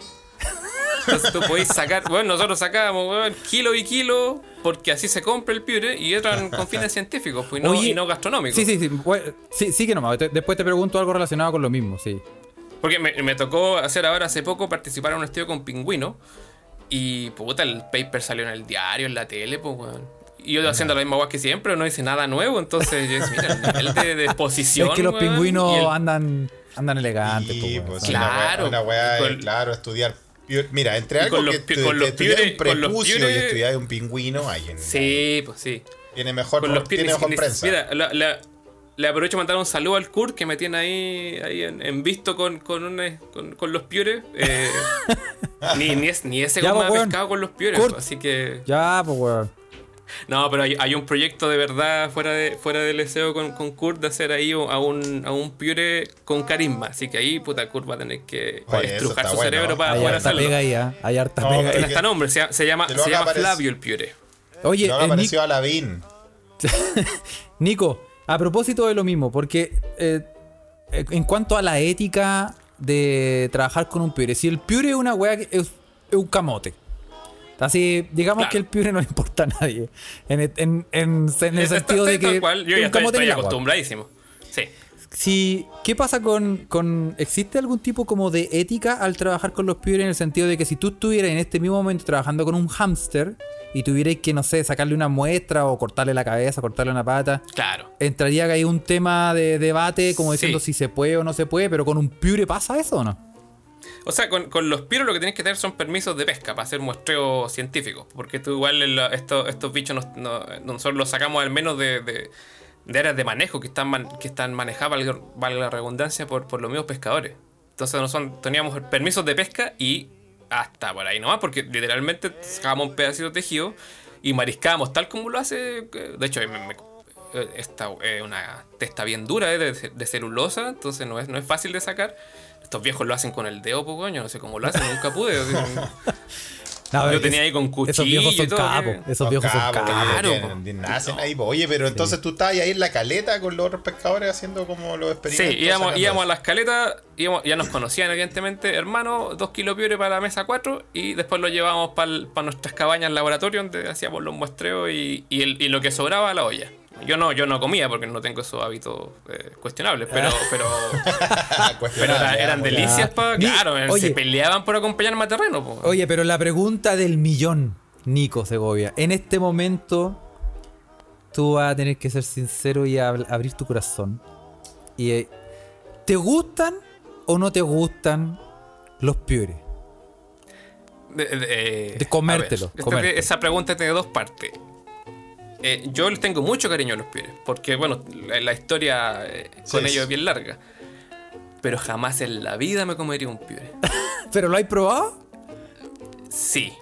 Entonces tú podéis sacar, bueno, nosotros sacábamos weón, kilo y kilo porque así se compra el piure y eran con fines científicos pues, y, no, Oye, y no gastronómicos. Sí, sí, sí. bueno, sí, sí que nomás. Después te pregunto algo relacionado con lo mismo, sí. Porque me, me tocó hacer ahora hace poco participar en un estudio con pingüino y puta, el paper salió en el diario, en la tele, pues weón. Y yo haciendo la misma guay que siempre, no hice nada nuevo, entonces yo mira, el nivel de, de exposición. es que los weón, pingüinos el- andan, andan elegantes, Sí, pues. Claro. Una weá, con- claro, estudiar. Mira, entre algo con que los estu- con que los estudiar un con los prepucio y estudiar un pingüino, ay, en- Sí, pues sí. tiene mejor, con los tiene mejor prensa. Mira, la- la- le aprovecho de mandar un saludo al Kurt que me tiene ahí, ahí en, en visto con, con, un- con, con los piores. Eh, ni, ni, es- ni ese Ya, goma pues, pescado con los piores. Kurt. Así que. Ya, pues, weón. No, pero hay, hay un proyecto de verdad fuera de fuera del deseo con, con Kurt de hacer ahí a un, a un piure con carisma. Así que ahí, puta, Kurt va a tener que Oye, estrujar su bueno. cerebro para Hay poder harta hacerlo. pega ahí. Hay harta No, pega Tiene hasta nombre, se, llama- se llama, se. Flavio el piure. Oye, No me Nick- apareció a Lavín. Nico, a propósito de lo mismo, porque eh, en cuanto a la ética de trabajar con un piure, si el piure es una weá que es, es un camote. Así, digamos Claro. que el piure no le importa a nadie. En, el- en- en- en el sentido de que cual, yo ya estoy, acostumbradísimo. Sí. Si, ¿Qué pasa con, con... ¿Existe algún tipo como de ética al trabajar con los piures en el sentido de que si tú estuvieras en este mismo momento trabajando con un hámster y tuvierais que, no sé, sacarle una muestra o cortarle la cabeza, cortarle una pata, Claro. entraría ahí un tema de debate como diciendo Sí. si se puede o no se puede, pero con un piure pasa eso o no? O sea, con, con los piros lo que tienes que tener son permisos de pesca para hacer muestreos científicos. Porque tú igual en la- estos, bichos nos- no- nosotros los sacamos al menos de, de- de áreas de manejo que están, man- que están manejadas, valga, valga la redundancia, por, por los mismos pescadores. Entonces no son, teníamos permisos de pesca y hasta por ahí nomás, porque literalmente sacábamos un pedacito de tejido y mariscábamos tal como lo hace. eh, De hecho, me- me- eh, esta es una testa bien dura eh, de, de celulosa, entonces no es, no es fácil de sacar. Estos viejos lo hacen con el dedo, pues coño, no sé cómo lo hacen, nunca pude. así, No, Yo tenía ahí con Esos viejos cuchillo y son todo, capos, ¿qué? esos viejos son capos. Claro, tienen- po. nacen No. ahí, po. Oye, pero entonces tú estabas ahí en la caleta con los otros pescadores haciendo como los Sí, experimentos. íbamos, sacando íbamos a las caletas, íbamos- ya nos conocían evidentemente, hermano, dos kilos piure para la mesa 4 y después lo llevábamos para nuestras cabañas laboratorio donde hacíamos los muestreos y, y el- y lo que sobraba a la olla. Yo no, yo no comía porque no tengo esos hábitos eh, cuestionables, pero, pero, pero Cuestionable, era- eran delicias para. Claro, eh, oye. se peleaban por acompañarme a terreno. po. Oye, pero la pregunta del millón, Nico Segovia. En este momento, tú vas a tener que ser sincero y ab- abrir tu corazón. Y, eh, ¿Te gustan o no te gustan los piures? De, de- De comértelo, ver, esa pregunta tiene dos partes. Eh, yo les tengo mucho cariño a los piures, porque bueno, la, la historia eh, con ellos es bien larga. Pero jamás en la vida me comería un piure. ¿Pero lo hay probado? Sí.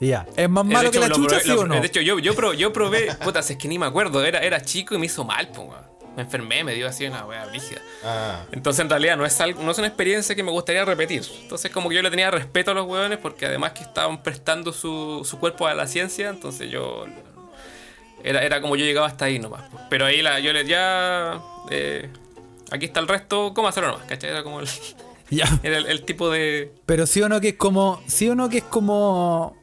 Ya. ¿Es más Eh, malo hecho, que la chucha, probé- sí lo- o no? De hecho, yo, yo, pro- yo probé, puta, si es que ni me acuerdo, era, era chico y me hizo mal, po. Me enfermé, me dio así una wea brígida. Ah, Entonces, en realidad, no es, algo, no es una experiencia que me gustaría repetir. Entonces, como que yo le tenía respeto a los hueones porque además que estaban prestando su, su cuerpo a la ciencia, entonces yo. Era, era como yo llegaba hasta ahí nomás. Pero ahí la, yo le ya. eh, aquí está el resto, ¿cómo hacerlo nomás? ¿Cachai? Era como el, Ya. era el, el tipo de. Pero sí o no que es como. Sí o no que es como.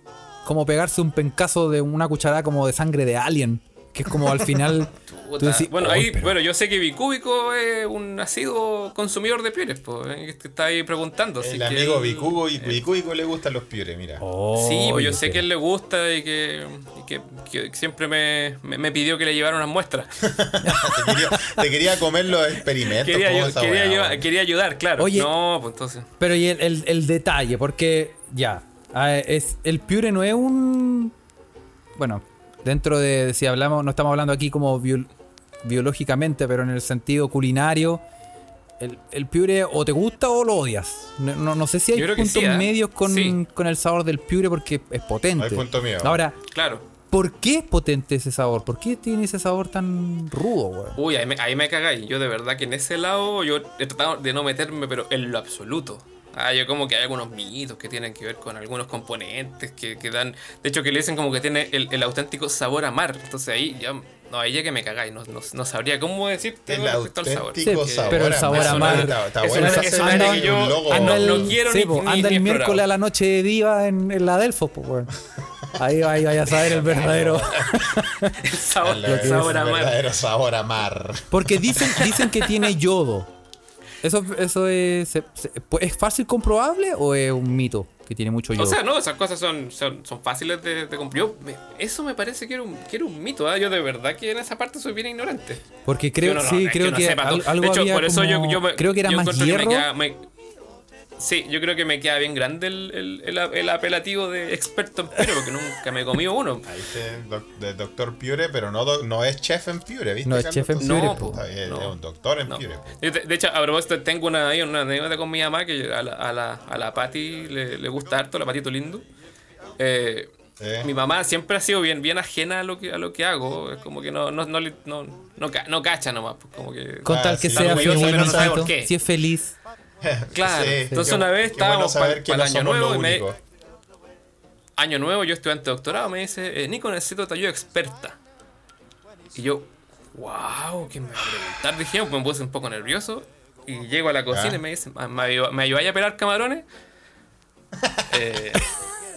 Como pegarse un pencazo de una cucharada como de sangre de alien. Que es como al final. tú Puta, decís, bueno, "Ay, ahí, pero- bueno, yo sé que Bicúbico es un asiduo consumidor de pieles, pues, eh, que está ahí preguntando. el que amigo él- y Bicúbico le gustan los piures, mira. Oh, Sí, pues yo sé que él le gusta y que, y que- que siempre me, me- me pidió que le llevara unas muestras. te, quería, te quería comer los experimentos. quería, quería ayudar, claro. Oye. no, pues entonces. Pero y el, el- el detalle, porque ya, ah, es, el piure no es un... Bueno, dentro de, si hablamos, no estamos hablando aquí como biol- biológicamente, pero en el sentido culinario, el, el piure o te gusta o lo odias. No, no- no sé si hay puntos sí, ¿eh? medios con, Sí. con el sabor del piure porque es potente. Hay punto. Ahora, Claro. ¿por qué es potente ese sabor? ¿Por qué tiene ese sabor tan rudo, weón? Uy, ahí me, ahí me cagáis. Yo de verdad que en ese lado yo he tratado de no meterme, pero en lo absoluto. Ah, yo como que hay algunos mitos que tienen que ver con algunos componentes que, que dan... De hecho, que le dicen como que tiene el, el auténtico sabor a mar. Entonces ahí ya... No, ahí ya que me cagáis. No, no, no sabría cómo decirte El respecto al sabor. auténtico Sí, sabor. pero el a sabor mar. a mar- es una de que yo- un anda el- no quiero sí, ni- anda ni el miércoles a la noche de diva en, en la Delfos, pues, weón. Ahí, ahí vaya a saber el verdadero. El sabor, El el sabor a mar. verdadero sabor a mar. Porque dicen, dicen que tiene yodo. ¿Eso, eso es, es fácil comprobable o es un mito que tiene mucho yodo? O sea, no, esas cosas son, son, son fáciles de, de cumplir. Yo, me- eso me parece que era un, que era un mito. ¿ah? Yo de verdad que en esa parte soy bien ignorante. Porque creo, Yo no, sí, creo que, algo de hecho, había por eso yo, como- yo me- creo que era yo más que me hierro. queda- me- sí, yo creo que me queda bien grande el, el, el- el apelativo de experto en piro, porque nunca me he comido uno. Ahí dice doc- de doctor Piure, pero no, do- no es chef en Piure, ¿viste? No es chef en Piure, No, po. está bien, No. Es un doctor en No. Piure. De, de hecho, a propósito, tengo una, ahí una anécdota con mi mamá que a la, a la, a la Pati le, le gusta harto, la Patito Lindo. Eh, Sí. Mi mamá siempre ha sido bien, bien ajena a lo que, a lo que hago. Es como que no, no, no, no, no, no cacha nomás. pues, como que, Con Ah, tal que sí. sea Está orgulloso, pero no sabe por qué. Si es feliz. Claro. Sí, Entonces una vez bueno estábamos para el año nuevo y me, año nuevo, yo estudiante de doctorado, me dice, eh, Nico, necesito tu ayuda experta. Y yo, wow, ¿qué me va a preguntar? Dije, me puse un poco nervioso. Y llego a la cocina Ah. y me dice, "Ah, ¿me, ¿me ayudáis a pelar camarones? Eh,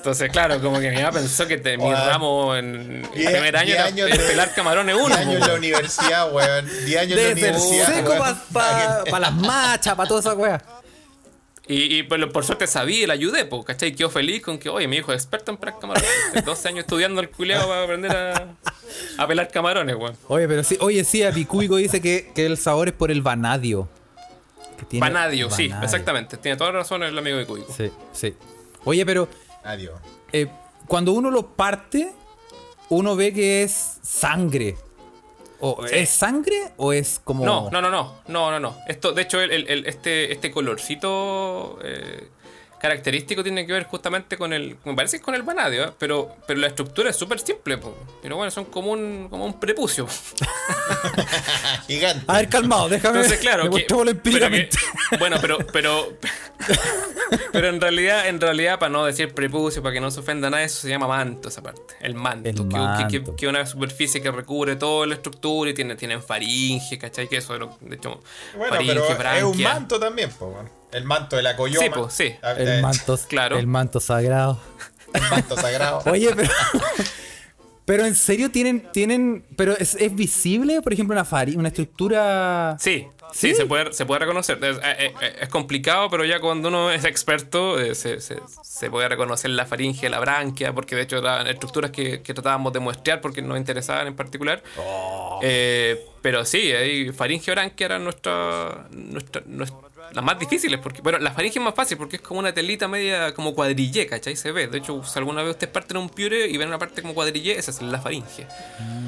entonces, claro, como que mi mamá pensó que te- mi ramo en el Diez- primer año era años de- pelar camarones uno. 10 años en po. la universidad, weón. 10 años en la universidad. seco para las machas, para toda esa wea. Y, y por, por suerte sabía y le ayudé, pues, ¿cachai? Quedó feliz con que, oye, mi hijo es experto en pelar camarones. 12 años estudiando el culeado para aprender a, a pelar camarones, weón. Oye, pero sí, oye, sí, Epicúbico dice que, que el sabor es por el vanadio. Que tiene- Vanadio, sí, exactamente. Tiene toda la razón el amigo de Cuico. Sí, sí. Oye, pero Adiós. eh, cuando uno lo parte, uno ve que es sangre. O, Sí. ¿Es sangre o es como.? No, no, no, no, no, no, no. Esto, de hecho, el, el- el- este, este colorcito eh, característico tiene que ver justamente con el, me parece que es con el vanadio, ¿eh? pero, pero la estructura es súper simple, po. pero bueno, son como un, como un prepucio. Gigante. A ver, calmado, déjame. Entonces, claro, que, pero que- bueno, pero, pero, pero en realidad, en realidad, para no decir prepucio, para que no se ofenda nada, eso se llama manto, esa parte, el manto, El que, manto. que, una superficie que recubre toda la estructura y tiene, tienen faringe, ¿cachai? Que eso, de hecho, Bueno, faringe, pero es un manto también, po. El manto de la coyoma. Sí, po, sí. Ah, El eh, manto, claro. el manto sagrado. El manto sagrado. Oye, pero. Pero en serio tienen. tienen pero es, es visible, por ejemplo, una fari, una estructura. Sí, sí, ¿Sí? Se, puede, se puede reconocer. Es, eh, eh, es complicado, pero ya cuando uno es experto eh, se, se- se puede reconocer la faringe, la branquia, porque de hecho eran estructuras que, que tratábamos de muestrear porque nos interesaban en particular. Oh. Eh, pero sí, ahí faringe o branquia era nuestra, nuestra, nuestra, las más difíciles, porque, bueno, la faringe es más fácil porque es como una telita media como cuadrillé, ¿cachai? Se ve. De hecho, si alguna vez ustedes parten un piure y ven una parte como cuadrillé, esa es la faringe.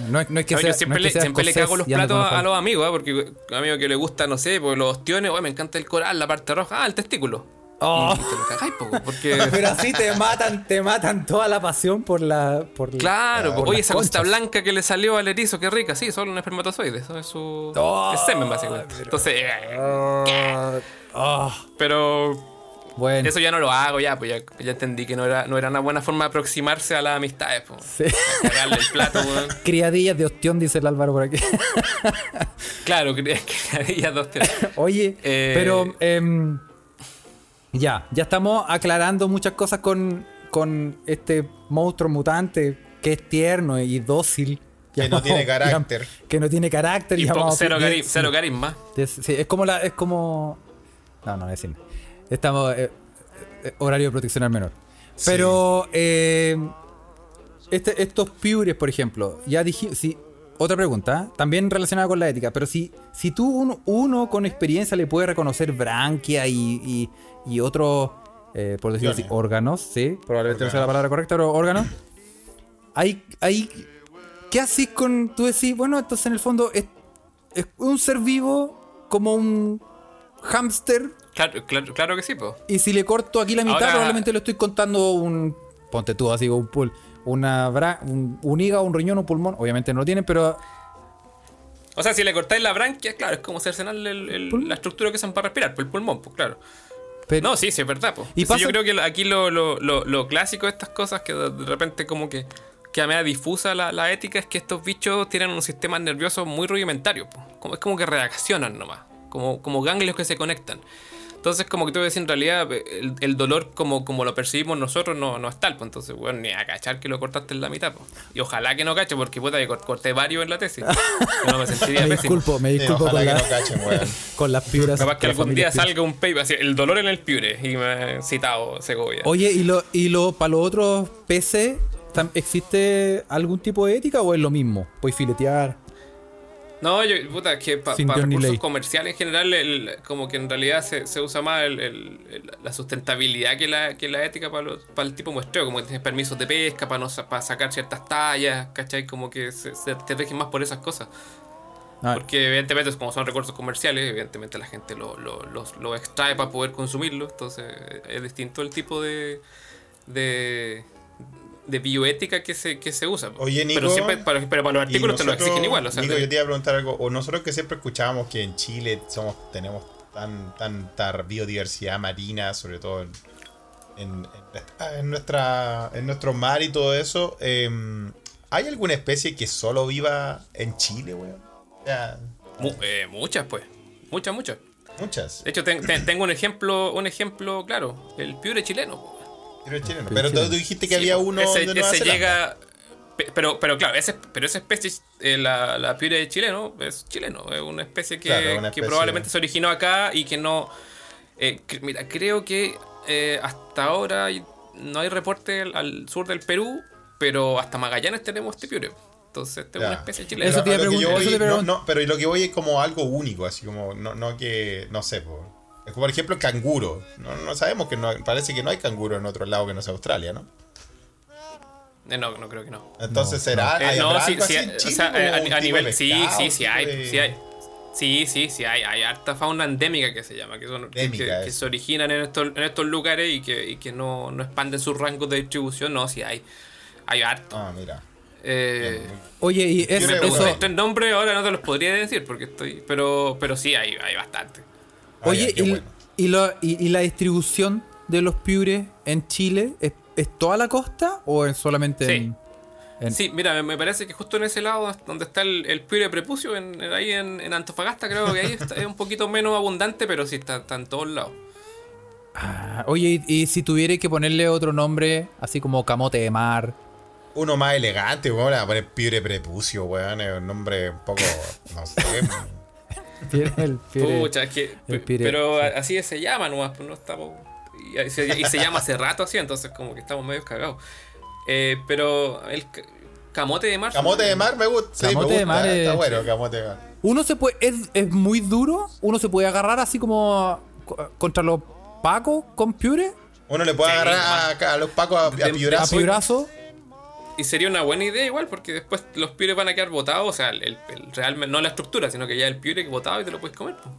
No es, no es que No, sea, yo siempre, no es que le, siempre le cago los platos a, a los amigos, ¿eh? porque un amigo que le gusta, no sé, pues los ostiones, "Oye, me encanta el coral, la parte roja, ah, el testículo. Oh. Y te lo cagáis, po, porque. Pero así te matan, te matan toda la pasión por la. Por la- Claro, por po. oye, esa cosita blanca que le salió al erizo, qué rica, sí, solo un espermatozoide, eso es su. Oh, es semen, básicamente. Entonces, eh, ah, pero. bueno. Eso ya no lo hago, ya, pues ya, ya entendí que no era, no era una buena forma de aproximarse a las amistades, po. Sí. Cagarle el plato, weón. Criadillas de ostión, dice el Álvaro por aquí. Claro, ya dos tíos. Oye, Eh, pero em, ya, ya estamos aclarando muchas cosas con, con este monstruo mutante que es tierno y dócil. Que no tiene carácter. Que no tiene carácter. Y llamado cero, cari- cero carisma. Es, sí, es como la. Es como. No, no, decir. Estamos. eh, eh, horario de protección al menor. Pero. eh, este- estos piures, por ejemplo. Ya dije. Si, otra pregunta, también relacionada con la ética. Pero si, si tú, un- uno con experiencia, le puede reconocer branquia y, y, y otros. eh, por decirlo así, Órganos. sí, probablemente no sea la palabra correcta, pero órganos. Hay, hay, ¿Qué haces con.? Tú decís, bueno, entonces en el fondo es, es un ser vivo como un hámster. Claro, claro, claro que sí, pues. Y si le corto aquí la mitad, Ahora- probablemente le estoy contando un. Ponte tú así, un pul, una bra- un, un hígado, un riñón, un pulmón. Obviamente no lo tienen, pero. O sea, si le cortáis la branquia, claro, es como cercenarle el- la estructura que usan para respirar, pues el pulmón, pues claro. Pero No, sí, sí, es verdad. pues. Y pasa- Yo creo que aquí lo, lo, lo, lo clásico de estas cosas, que de repente como que que a media difusa la, la ética, es que estos bichos tienen un sistema nervioso muy rudimentario. pues. Como, es como que reaccionan nomás, como, como ganglios que se conectan. Entonces, como que tú ves, en realidad, el, el dolor como, como lo percibimos nosotros no, no es tal. Pues entonces, bueno, ni a cachar que lo cortaste en la mitad. Pues. Y ojalá que no cache, porque puta, que cor- corté varios en la tesis. No me sentiría me pésimo. disculpo, me disculpo con, la- no cachen, con las fibras. Capaz que algún día salga un paper así, el dolor en el piure, y me he citado Segovia. Oye, ¿y, lo, y lo, para los otros peces tam- existe algún tipo de ética o es lo mismo? Puedes filetear. No, yo, puta, es que para recursos ley. comerciales en general, el- como que en realidad se, se usa más el- la sustentabilidad que la, que la ética para, los- para el tipo muestreo, como que tienes permisos de pesca, para, no, para sacar ciertas tallas, ¿cachai? Como que se, se- te rigen más por esas cosas. Ah, Porque evidentemente, como son recursos comerciales, evidentemente la gente lo, lo, los- lo extrae para poder consumirlo, entonces es distinto el tipo de... de de bioética que se, que se usa. Oye, Nico, pero, siempre, para, pero para los artículos te lo exigen igual. O sea, Nico, yo te iba a preguntar algo. O nosotros que siempre escuchábamos que en Chile somos, tenemos tan, tanta biodiversidad marina, sobre todo en, en, nuestra, en nuestro mar y todo eso. em, ¿Hay alguna especie que solo viva en Chile, weón? Mu- eh, muchas, pues. Muchas, muchas. muchas. De hecho, ten- ten- tengo un ejemplo, un ejemplo claro. El piure chileno. Pero, chileno. Pero tú, chileno. tú dijiste que Sí, había uno Ese, de Nueva ese Zelanda. llega. pe- Pero, pero claro, ese, pero esa especie, eh, la, la piure chileno, es chileno. Es una especie que, Claro, una que probablemente se originó acá y que no. eh, que- mira, creo que eh, hasta ahora hay- no hay reporte al, al sur del Perú, pero hasta Magallanes tenemos este piure. Entonces, esta es una especie. Eso te iba a preguntar, a no, pero lo que voy es como algo único, así como, no, no que, no sé, po. Es como, por ejemplo canguro. No, no sabemos que no, parece que no hay canguro en otro lado que no sea Australia, ¿no? Eh, no, no creo que no. Entonces será, Eh, ¿hay no, sí, sí, o sea, a, nivel. Sí, pescado, sí, sí hay. de- Sí, hay. Sí, sí, sí, hay, hay harta fauna endémica que se llama, que, son, que- que, se originan en estos, en estos lugares y que, y que no, no expanden sus rangos de distribución. No, sí hay. Hay harto. Ah, mira. Eh, Oye, y es, me eso. pregunto- el nombre, ahora no te los podría decir porque estoy. Pero, pero sí, hay, hay bastante. Ah, Oye, y, bueno. y lo- y- y la distribución de los piures en Chile es, es toda la costa o es solamente Sí. en, en- Sí, mira, me, parece que justo en ese lado donde está el, el piure prepucio, en, en- ahí en, en Antofagasta, creo que ahí está- es un poquito menos abundante, pero sí está, está en todos lados. Ah, oye, y, y si tuviera que ponerle otro nombre, así como camote de mar. Uno más elegante, weón, le va a poner piure prepucio, weón, es un nombre un poco, no sé. el piure- Pucha, es que. el pire, pero sí. así se llama nomás, pues no estamos. Y, y se, y se llama hace rato así, entonces como que estamos medio cagados. Eh, pero el ca- camote de mar. Camote de mar me gusta. Sí, Camote me de gusta, mar está es- bueno, camote de mar. Uno se puede, es, es muy duro, uno se puede agarrar así como co- contra los pacos con piure? Uno le puede Sí, agarrar a, a los pacos a, a De- ¿A piurazo. Y sería una buena idea igual, porque después los piures van a quedar botados, o sea, el, el- realmente no la estructura, sino que ya el piure botado y te lo puedes comer. pues.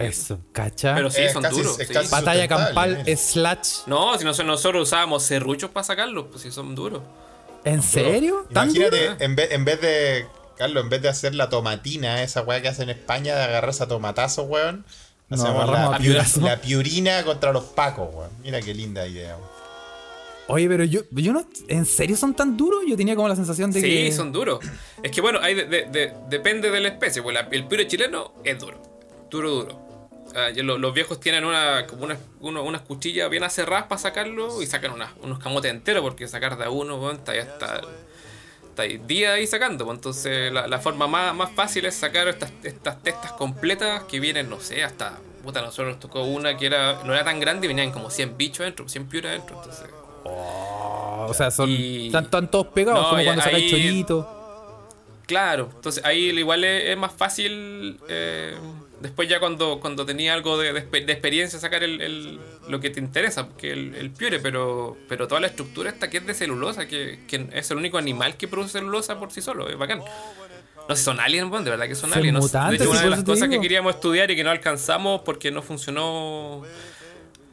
Eso, ¿cacha? Pero sí, Es son casi- duros. es sí. Batalla campal mira. slash. No, si nosotros, nosotros usábamos serruchos para sacarlos, pues si son duros. ¿En serio? ¿Tan duro? Imagínate, en vez, en vez de. Carlos, en vez de hacer la tomatina, esa weá que hacen en España de agarrarse a tomatazo, weón. Nos Hacemos la, la piurina contra los pacos, weón. Mira qué linda idea, weón. Oye, pero yo, yo no. ¿En serio son tan duros? Yo tenía como la sensación de Sí, que. son duros. Es que bueno, hay de- de- de- depende de la especie. Pues la- el piure chileno es duro. Duro, duro. Ah, los viejos tienen una, como una- uno- unas cuchillas bien aserradas para sacarlo y sacan unas- unos camotes enteros porque sacar de a uno, bueno, está ya está, está ahí día ahí sacando. pues, Entonces la, la forma más, más fácil es sacar estas, estas testas completas que vienen, no sé, hasta... Puta, nosotros nos tocó una que era no era tan grande y venían como 100 bichos adentro, 100 piures adentro. Entonces... Oh, o sea, son. Y- Están, están todos pegados, No, como cuando sacáis chorito. Claro, entonces ahí igual es, es más fácil eh, después ya cuando, cuando tenía algo de, de exper- de experiencia sacar el, el- lo que te interesa, que el, el piure, pero, pero toda la estructura esta que es de celulosa, que, que es el único animal que produce celulosa por sí solo, es bacán. No sé, son aliens, bueno, de verdad que son Son aliens. No de hecho, una de las cosas que queríamos estudiar y que no alcanzamos porque no funcionó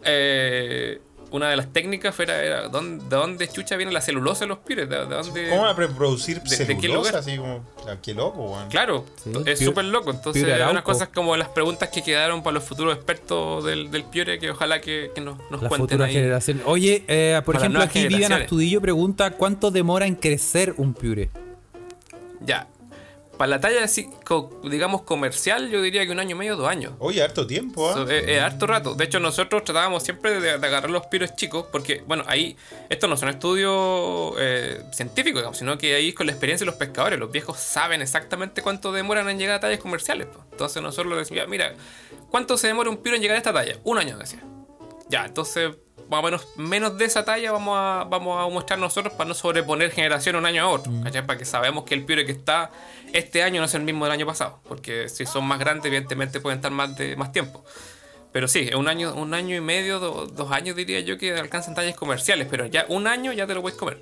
eh, una de las técnicas era, era ¿dónde, ¿de dónde chucha viene la celulosa de los pires? ¿De, de dónde? ¿Cómo van a producir de qué celulosa? lugar? Así como. ah, Qué loco. Claro, Sí, es súper loco. Entonces, hay unas cosas como las preguntas que quedaron para los futuros expertos del, del Piure que ojalá que, que nos, nos La cuenten futura ahí. generación. Oye, eh, por Para ejemplo, aquí Vivian. Astudillo pregunta: ¿cuánto demora en crecer un piure? Ya. Para la talla, digamos, comercial, yo diría que un año y medio, dos años. Oye, harto tiempo, ¿ah? So, es, es harto rato. De hecho, nosotros tratábamos siempre de, de agarrar los piros chicos, porque, bueno, ahí, estos no son estudios eh, científicos, digamos, sino que ahí es con la experiencia de los pescadores. Los viejos saben exactamente cuánto demoran en llegar a tallas comerciales. pues. Entonces, nosotros les decíamos, mira, ¿cuánto se demora un piro en llegar a esta talla? Un año, decía. Ya, entonces, más o menos, menos de esa talla vamos a, vamos a mostrar nosotros para no sobreponer generación un año a otro. ¿cachai? Para que sabemos que el piro que está este año no es el mismo del año pasado. Porque si son más grandes, evidentemente pueden estar más, de, más tiempo. Pero sí, un año, un año y medio, do- dos años diría yo que alcanzan tallas comerciales, pero ya un año ya te lo puedes comer.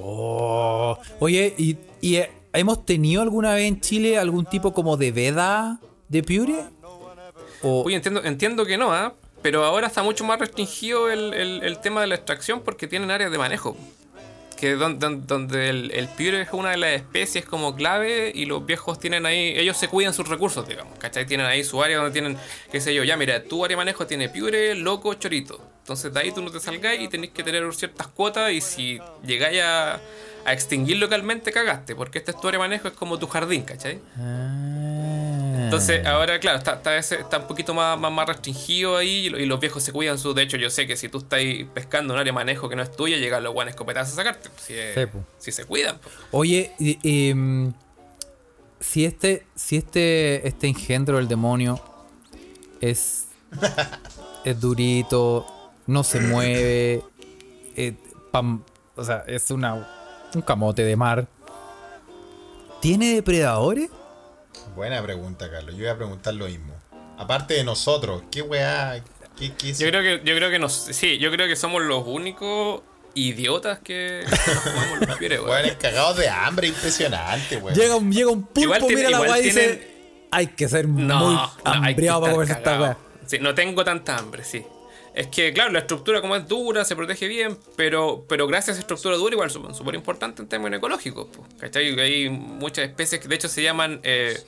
Oh. Oye, ¿y, y, eh, hemos tenido alguna vez en Chile algún tipo como de veda de piure? O, Oye, entiendo, entiendo que no, ¿ah? Pero ahora está mucho más restringido el, el- tema de la extracción porque tienen áreas de manejo. Que don- don- donde, el, el piure es una de las especies como clave y los viejos tienen ahí, ellos se cuidan sus recursos, digamos, ¿cachai? Tienen ahí su área donde tienen, qué sé yo, ya mira, tu área de manejo tiene piure, loco, chorito. Entonces de ahí tú no te salgáis y tenés que tener ciertas cuotas y si llegáis a, a extinguir localmente, cagaste, porque este es tu área de manejo, es como tu jardín, ¿cachai? Ah. Entonces, ahora, claro, está, está, ese- está un poquito más, más, más restringido ahí y, lo- y los viejos se cuidan su. De hecho, yo sé que si tú estás ahí pescando un área de manejo que no es tuya, llegan los guanes escopetazos a sacarte. Si, es- Sí, po. si se cuidan. po. Oye, y- y, mm, si este, si este, este engendro del demonio es, es durito, no se mueve, eh, pam- o sea, es una, un camote de mar, ¿tiene depredadores? Buena pregunta, Carlos. Yo iba a preguntar lo mismo. Aparte de nosotros, ¿qué weá? ¿Qué, qué Yo creo que, yo creo que nos. Sí, yo creo que somos los únicos idiotas que nos jugamos los pies, weón. Cagados de hambre, impresionante, weón. Llega un, llega un pulpo, Igual tiene- mira la weá y dice, hay que ser No, muy no, hay que hambriado para comerse esta weá. Sí, no tengo tanta hambre, sí. Es que, claro, la estructura como es dura, se protege bien, pero, pero gracias a esa estructura dura igual son súper importantes en términos ecológicos. po, ¿Cachai? Hay muchas especies que de hecho se llaman... Eh,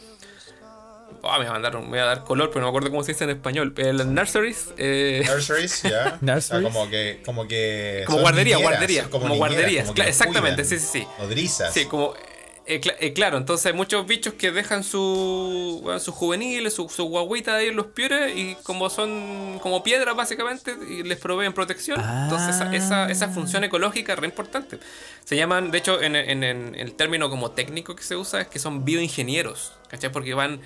ah, me mandaron, me voy a dar color, pero no me acuerdo cómo se dice en español. Las nurseries. eh, Nurseries, ya. Nurseries. O sea, como que. Como, que Como guardería, niñeras, guardería, como niñeras, guarderías, como los exactamente, cuidan. sí, sí, sí. Nodrizas. Sí, como. eh, eh, claro, entonces hay muchos bichos que dejan su, bueno, sus juveniles, su, su guaguita ahí en los piores y como son como piedras básicamente y les proveen protección. Entonces esa, esa, esa función ecológica es re importante. Se llaman, de hecho, en, en- en el término como técnico que se usa es que son bioingenieros, ¿cachai? Porque van...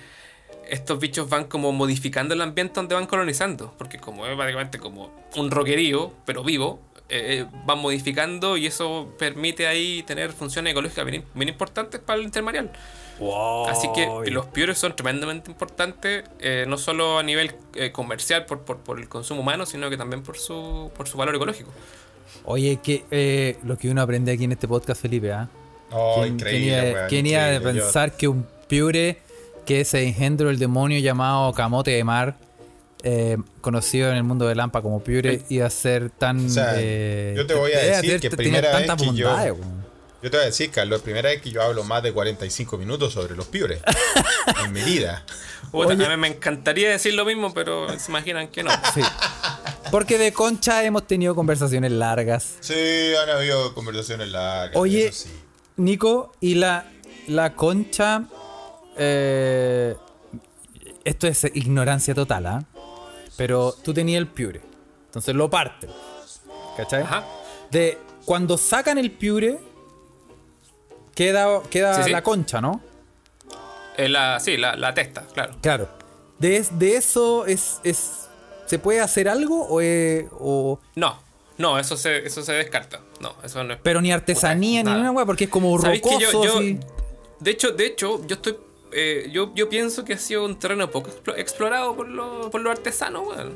Estos bichos van como modificando el ambiente donde van colonizando. Porque como es básicamente como un roquerío, pero vivo, eh, van modificando y eso permite ahí tener funciones ecológicas bien, bien importantes para el intermareal. Así que los piures son tremendamente importantes, eh, no solo a nivel eh, comercial por, por, por el consumo humano, sino que también por su, por su valor ecológico. Oye, que eh, lo que uno aprende aquí en este podcast, Felipe, ¿ah? Oh, ¿Quién- increíble, ¿Quién, iba, weón, quién iba a increíble. Yo- pensar que un piure, que ese engendro del demonio llamado camote de mar, eh, conocido en el mundo de Lampa como piure, iba a ser tan. O sea, eh, yo te voy a decir que primera vez que yo- bondades. Yo te voy a decir, Carlos, primera vez que yo hablo más de 45 minutos sobre los piures en mi vida. Oye. A mí me encantaría decir lo mismo, pero se imaginan que no. Sí. Porque de concha hemos tenido conversaciones largas. Sí, han habido conversaciones largas. Oye, eso sí. Nico, y la, la concha. Eh, esto es ignorancia total, ¿ah? Pero tú tenías el piure. Entonces lo parten. ¿Cachai? Ajá. De cuando sacan el piure, queda, queda Sí, sí. la concha, ¿no? Eh, la, sí, la, la testa, claro. Claro. De, de eso es, es. ¿Se puede hacer algo? O, es- o- No, no, eso se, eso se descarta. No, eso no es. pero ni artesanía ni nada. una weá, porque es como ¿Sabéis que rocoso. yo- yo- de hecho, de hecho, yo estoy. Eh, yo, yo pienso que ha sido un terreno poco explo- explorado por los por los artesanos, weón.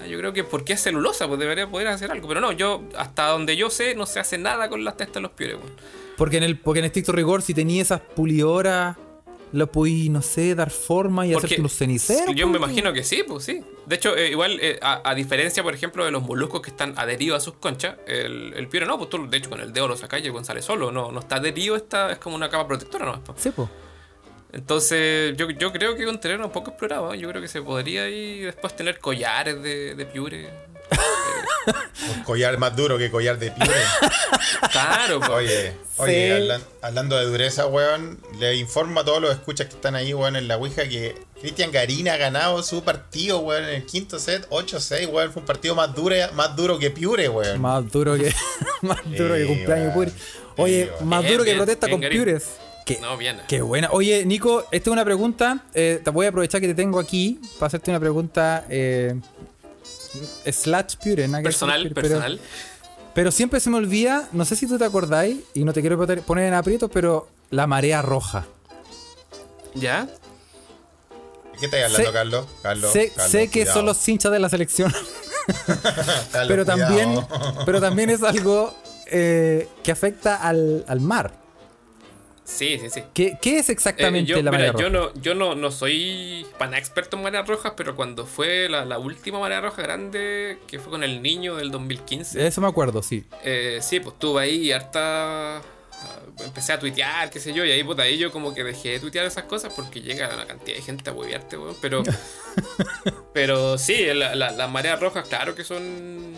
Ah, Yo creo que porque es celulosa, pues debería poder hacer algo. Pero no, yo, hasta donde yo sé, no se hace nada con las testas de los piores, weón. Porque en el porque en estricto rigor, si tenía esas pulidoras, lo podí, no sé, dar forma y Porque hacerte unos ceniceros. Yo me pues. imagino que sí, pues sí. De hecho, eh, igual, eh, a, a diferencia, por ejemplo, de los moluscos que están adheridos a sus conchas, el, el piure no, pues tú, de hecho, con el dedo lo sacas y el sale solo. No, no está adherido, está, es como una capa protectora, ¿no? Sí, pues. Entonces, yo, yo creo que es un terreno poco explorado. ¿eh? Yo creo que se podría ahí después tener collares de, de piure. Un collar más duro que collar de piure. Claro, pues. Oye, oye, Sí. hablan- hablando de dureza, weón, le informo a todos los escuchas que están ahí, weón, en la Ouija que Cristian Garina ha ganado su partido, weón, en el quinto set, 8-6, weón, fue un partido más duro, más duro que Piure, weón. Más duro que. más duro que cumpleaños weón. Puri. Oye, Sí, más duro que protesta con Garín. Piures. Qué, No, bien. qué buena. Oye, Nico, esta es una pregunta. eh, te voy a aprovechar que te tengo aquí para hacerte una pregunta. Eh, slash Pure, con Personal, Pure, personal. Pero siempre se me olvida, no sé si tú te acordáis, y no te quiero poner- en aprietos, pero la marea roja. ¿Ya? ¿De ¿Qué estáis hablando, sé- Carlos? Carlos, sé Carlos, sé que cuidado. son los hinchas de la selección, Carlos, pero cuidado. también, pero también es algo eh, que afecta al, al mar. Sí, sí, sí. ¿Qué, qué es Eh, exactamente yo, la marea mira, yo roja? no, yo no, no soy para experto en mareas rojas, pero cuando fue la, la última marea roja grande, que fue con el niño del 2015, Eso me acuerdo, sí. eh, sí, pues estuve ahí y harta. ah, Empecé a tuitear, qué sé yo, y ahí, puta, ahí yo como que dejé de tuitear esas cosas porque llega una cantidad de gente a huevearte, weón. Pero, pero sí, la, la- las mareas rojas, claro que son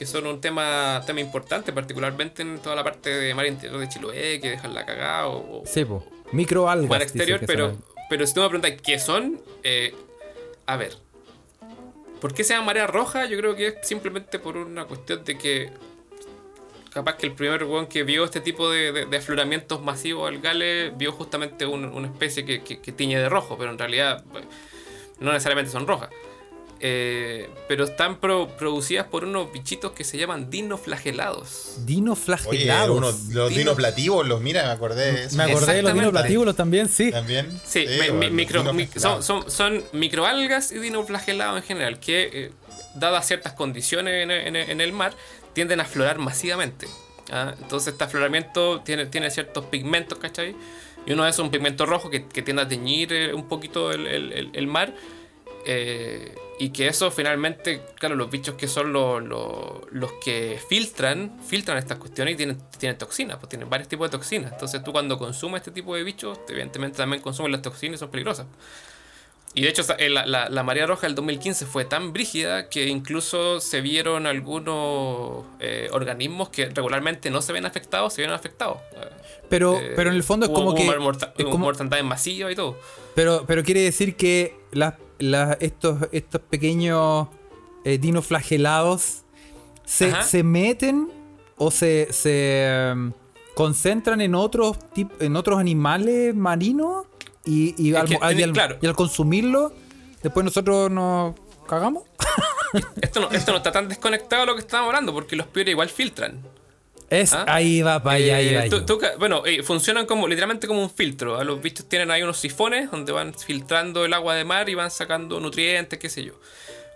que son un tema, tema importante, particularmente en toda la parte de mar interior de Chiloé, que dejan la cagada o, o- Sí, po. Microalgas. mar exterior, pero, son. pero si tú me preguntas qué son, eh, a ver, ¿por qué se llama marea roja? Yo creo que es simplemente por una cuestión de que capaz que el primer weón que vio este tipo de, de- de afloramientos masivos algales vio justamente un- una especie que, que- que tiñe de rojo, pero en realidad eh, no necesariamente son rojas. Eh, pero están pro- producidas por unos bichitos que se llaman dinoflagelados. Dino Oye, unos, los Dino- dinoplativos, los mira, me acordé de eso. me acordé de los dinoplatíbulos también, sí. También. Sí, me- bueno, mi- los micro- mi- dinoflagelados. son, son, son microalgas y dinoflagelados en general, que eh, dadas ciertas condiciones en, en- en el mar, tienden a aflorar masivamente. ¿ah? Entonces este afloramiento tiene, tiene ciertos pigmentos, ¿cachai? Y uno de esos es un pigmento rojo que, que tiende a teñir eh, un poquito el, el- el- el mar. eh, y que eso finalmente, claro, los bichos que son los, los, los que filtran, filtran estas cuestiones y tienen, tienen toxinas, pues tienen varios tipos de toxinas. Entonces tú cuando consumes este tipo de bichos, evidentemente también consumes las toxinas y son peligrosas. Y de hecho eh, la, la, la marea roja del 2015 fue tan brígida que incluso se vieron algunos eh, organismos que regularmente no se ven afectados, se vieron afectados. Pero, Eh, pero en el fondo es como hubo que. morta- es hubo como- mortandad masiva y todo. pero, pero quiere decir que las, estos, estos pequeños eh, dinoflagelados se, se meten o se, se em, concentran en otros en otros animales marinos y, y, al, que y al- tiene- claro. y al consumirlo, después nosotros nos cagamos. esto no, esto no está tan desconectado de lo que estábamos hablando, porque los peores igual filtran. Es, ¿Ah? ahí va para allá, ahí Eh, va. tú- yo. tú ca- bueno, eh, funcionan como literalmente como un filtro. A los bichos tienen ahí unos sifones donde van filtrando el agua de mar y van sacando nutrientes, qué sé yo.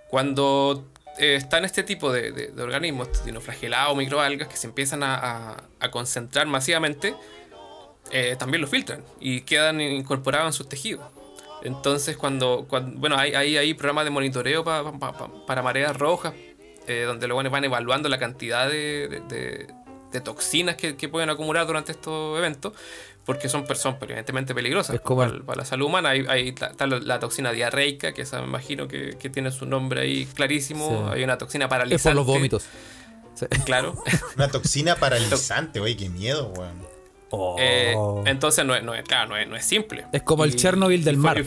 Cuando eh, están este tipo de, de- de organismos, dinoflagelados, microalgas, que se empiezan a, a- a concentrar masivamente, eh, también lo filtran y quedan incorporados en sus tejidos. Entonces, cuando, cuando- bueno, hay, hay, hay programas de monitoreo pa- pa- pa- para mareas rojas, eh, donde los van evaluando la cantidad de- de toxinas que, que pueden acumular durante estos eventos, porque son personas evidentemente peligrosas Es como para, el- para la salud humana. Hay, hay está la, la toxina diarreica, que esa me imagino que, que tiene su nombre ahí clarísimo. Sí. Hay una toxina Es paralizante. por los vómitos. Sí. Claro. Una toxina paralizante, güey, qué miedo, weón. Oh. Eh, entonces no es, no es- claro, no es, no es simple. Es como el Chernobyl del y mar.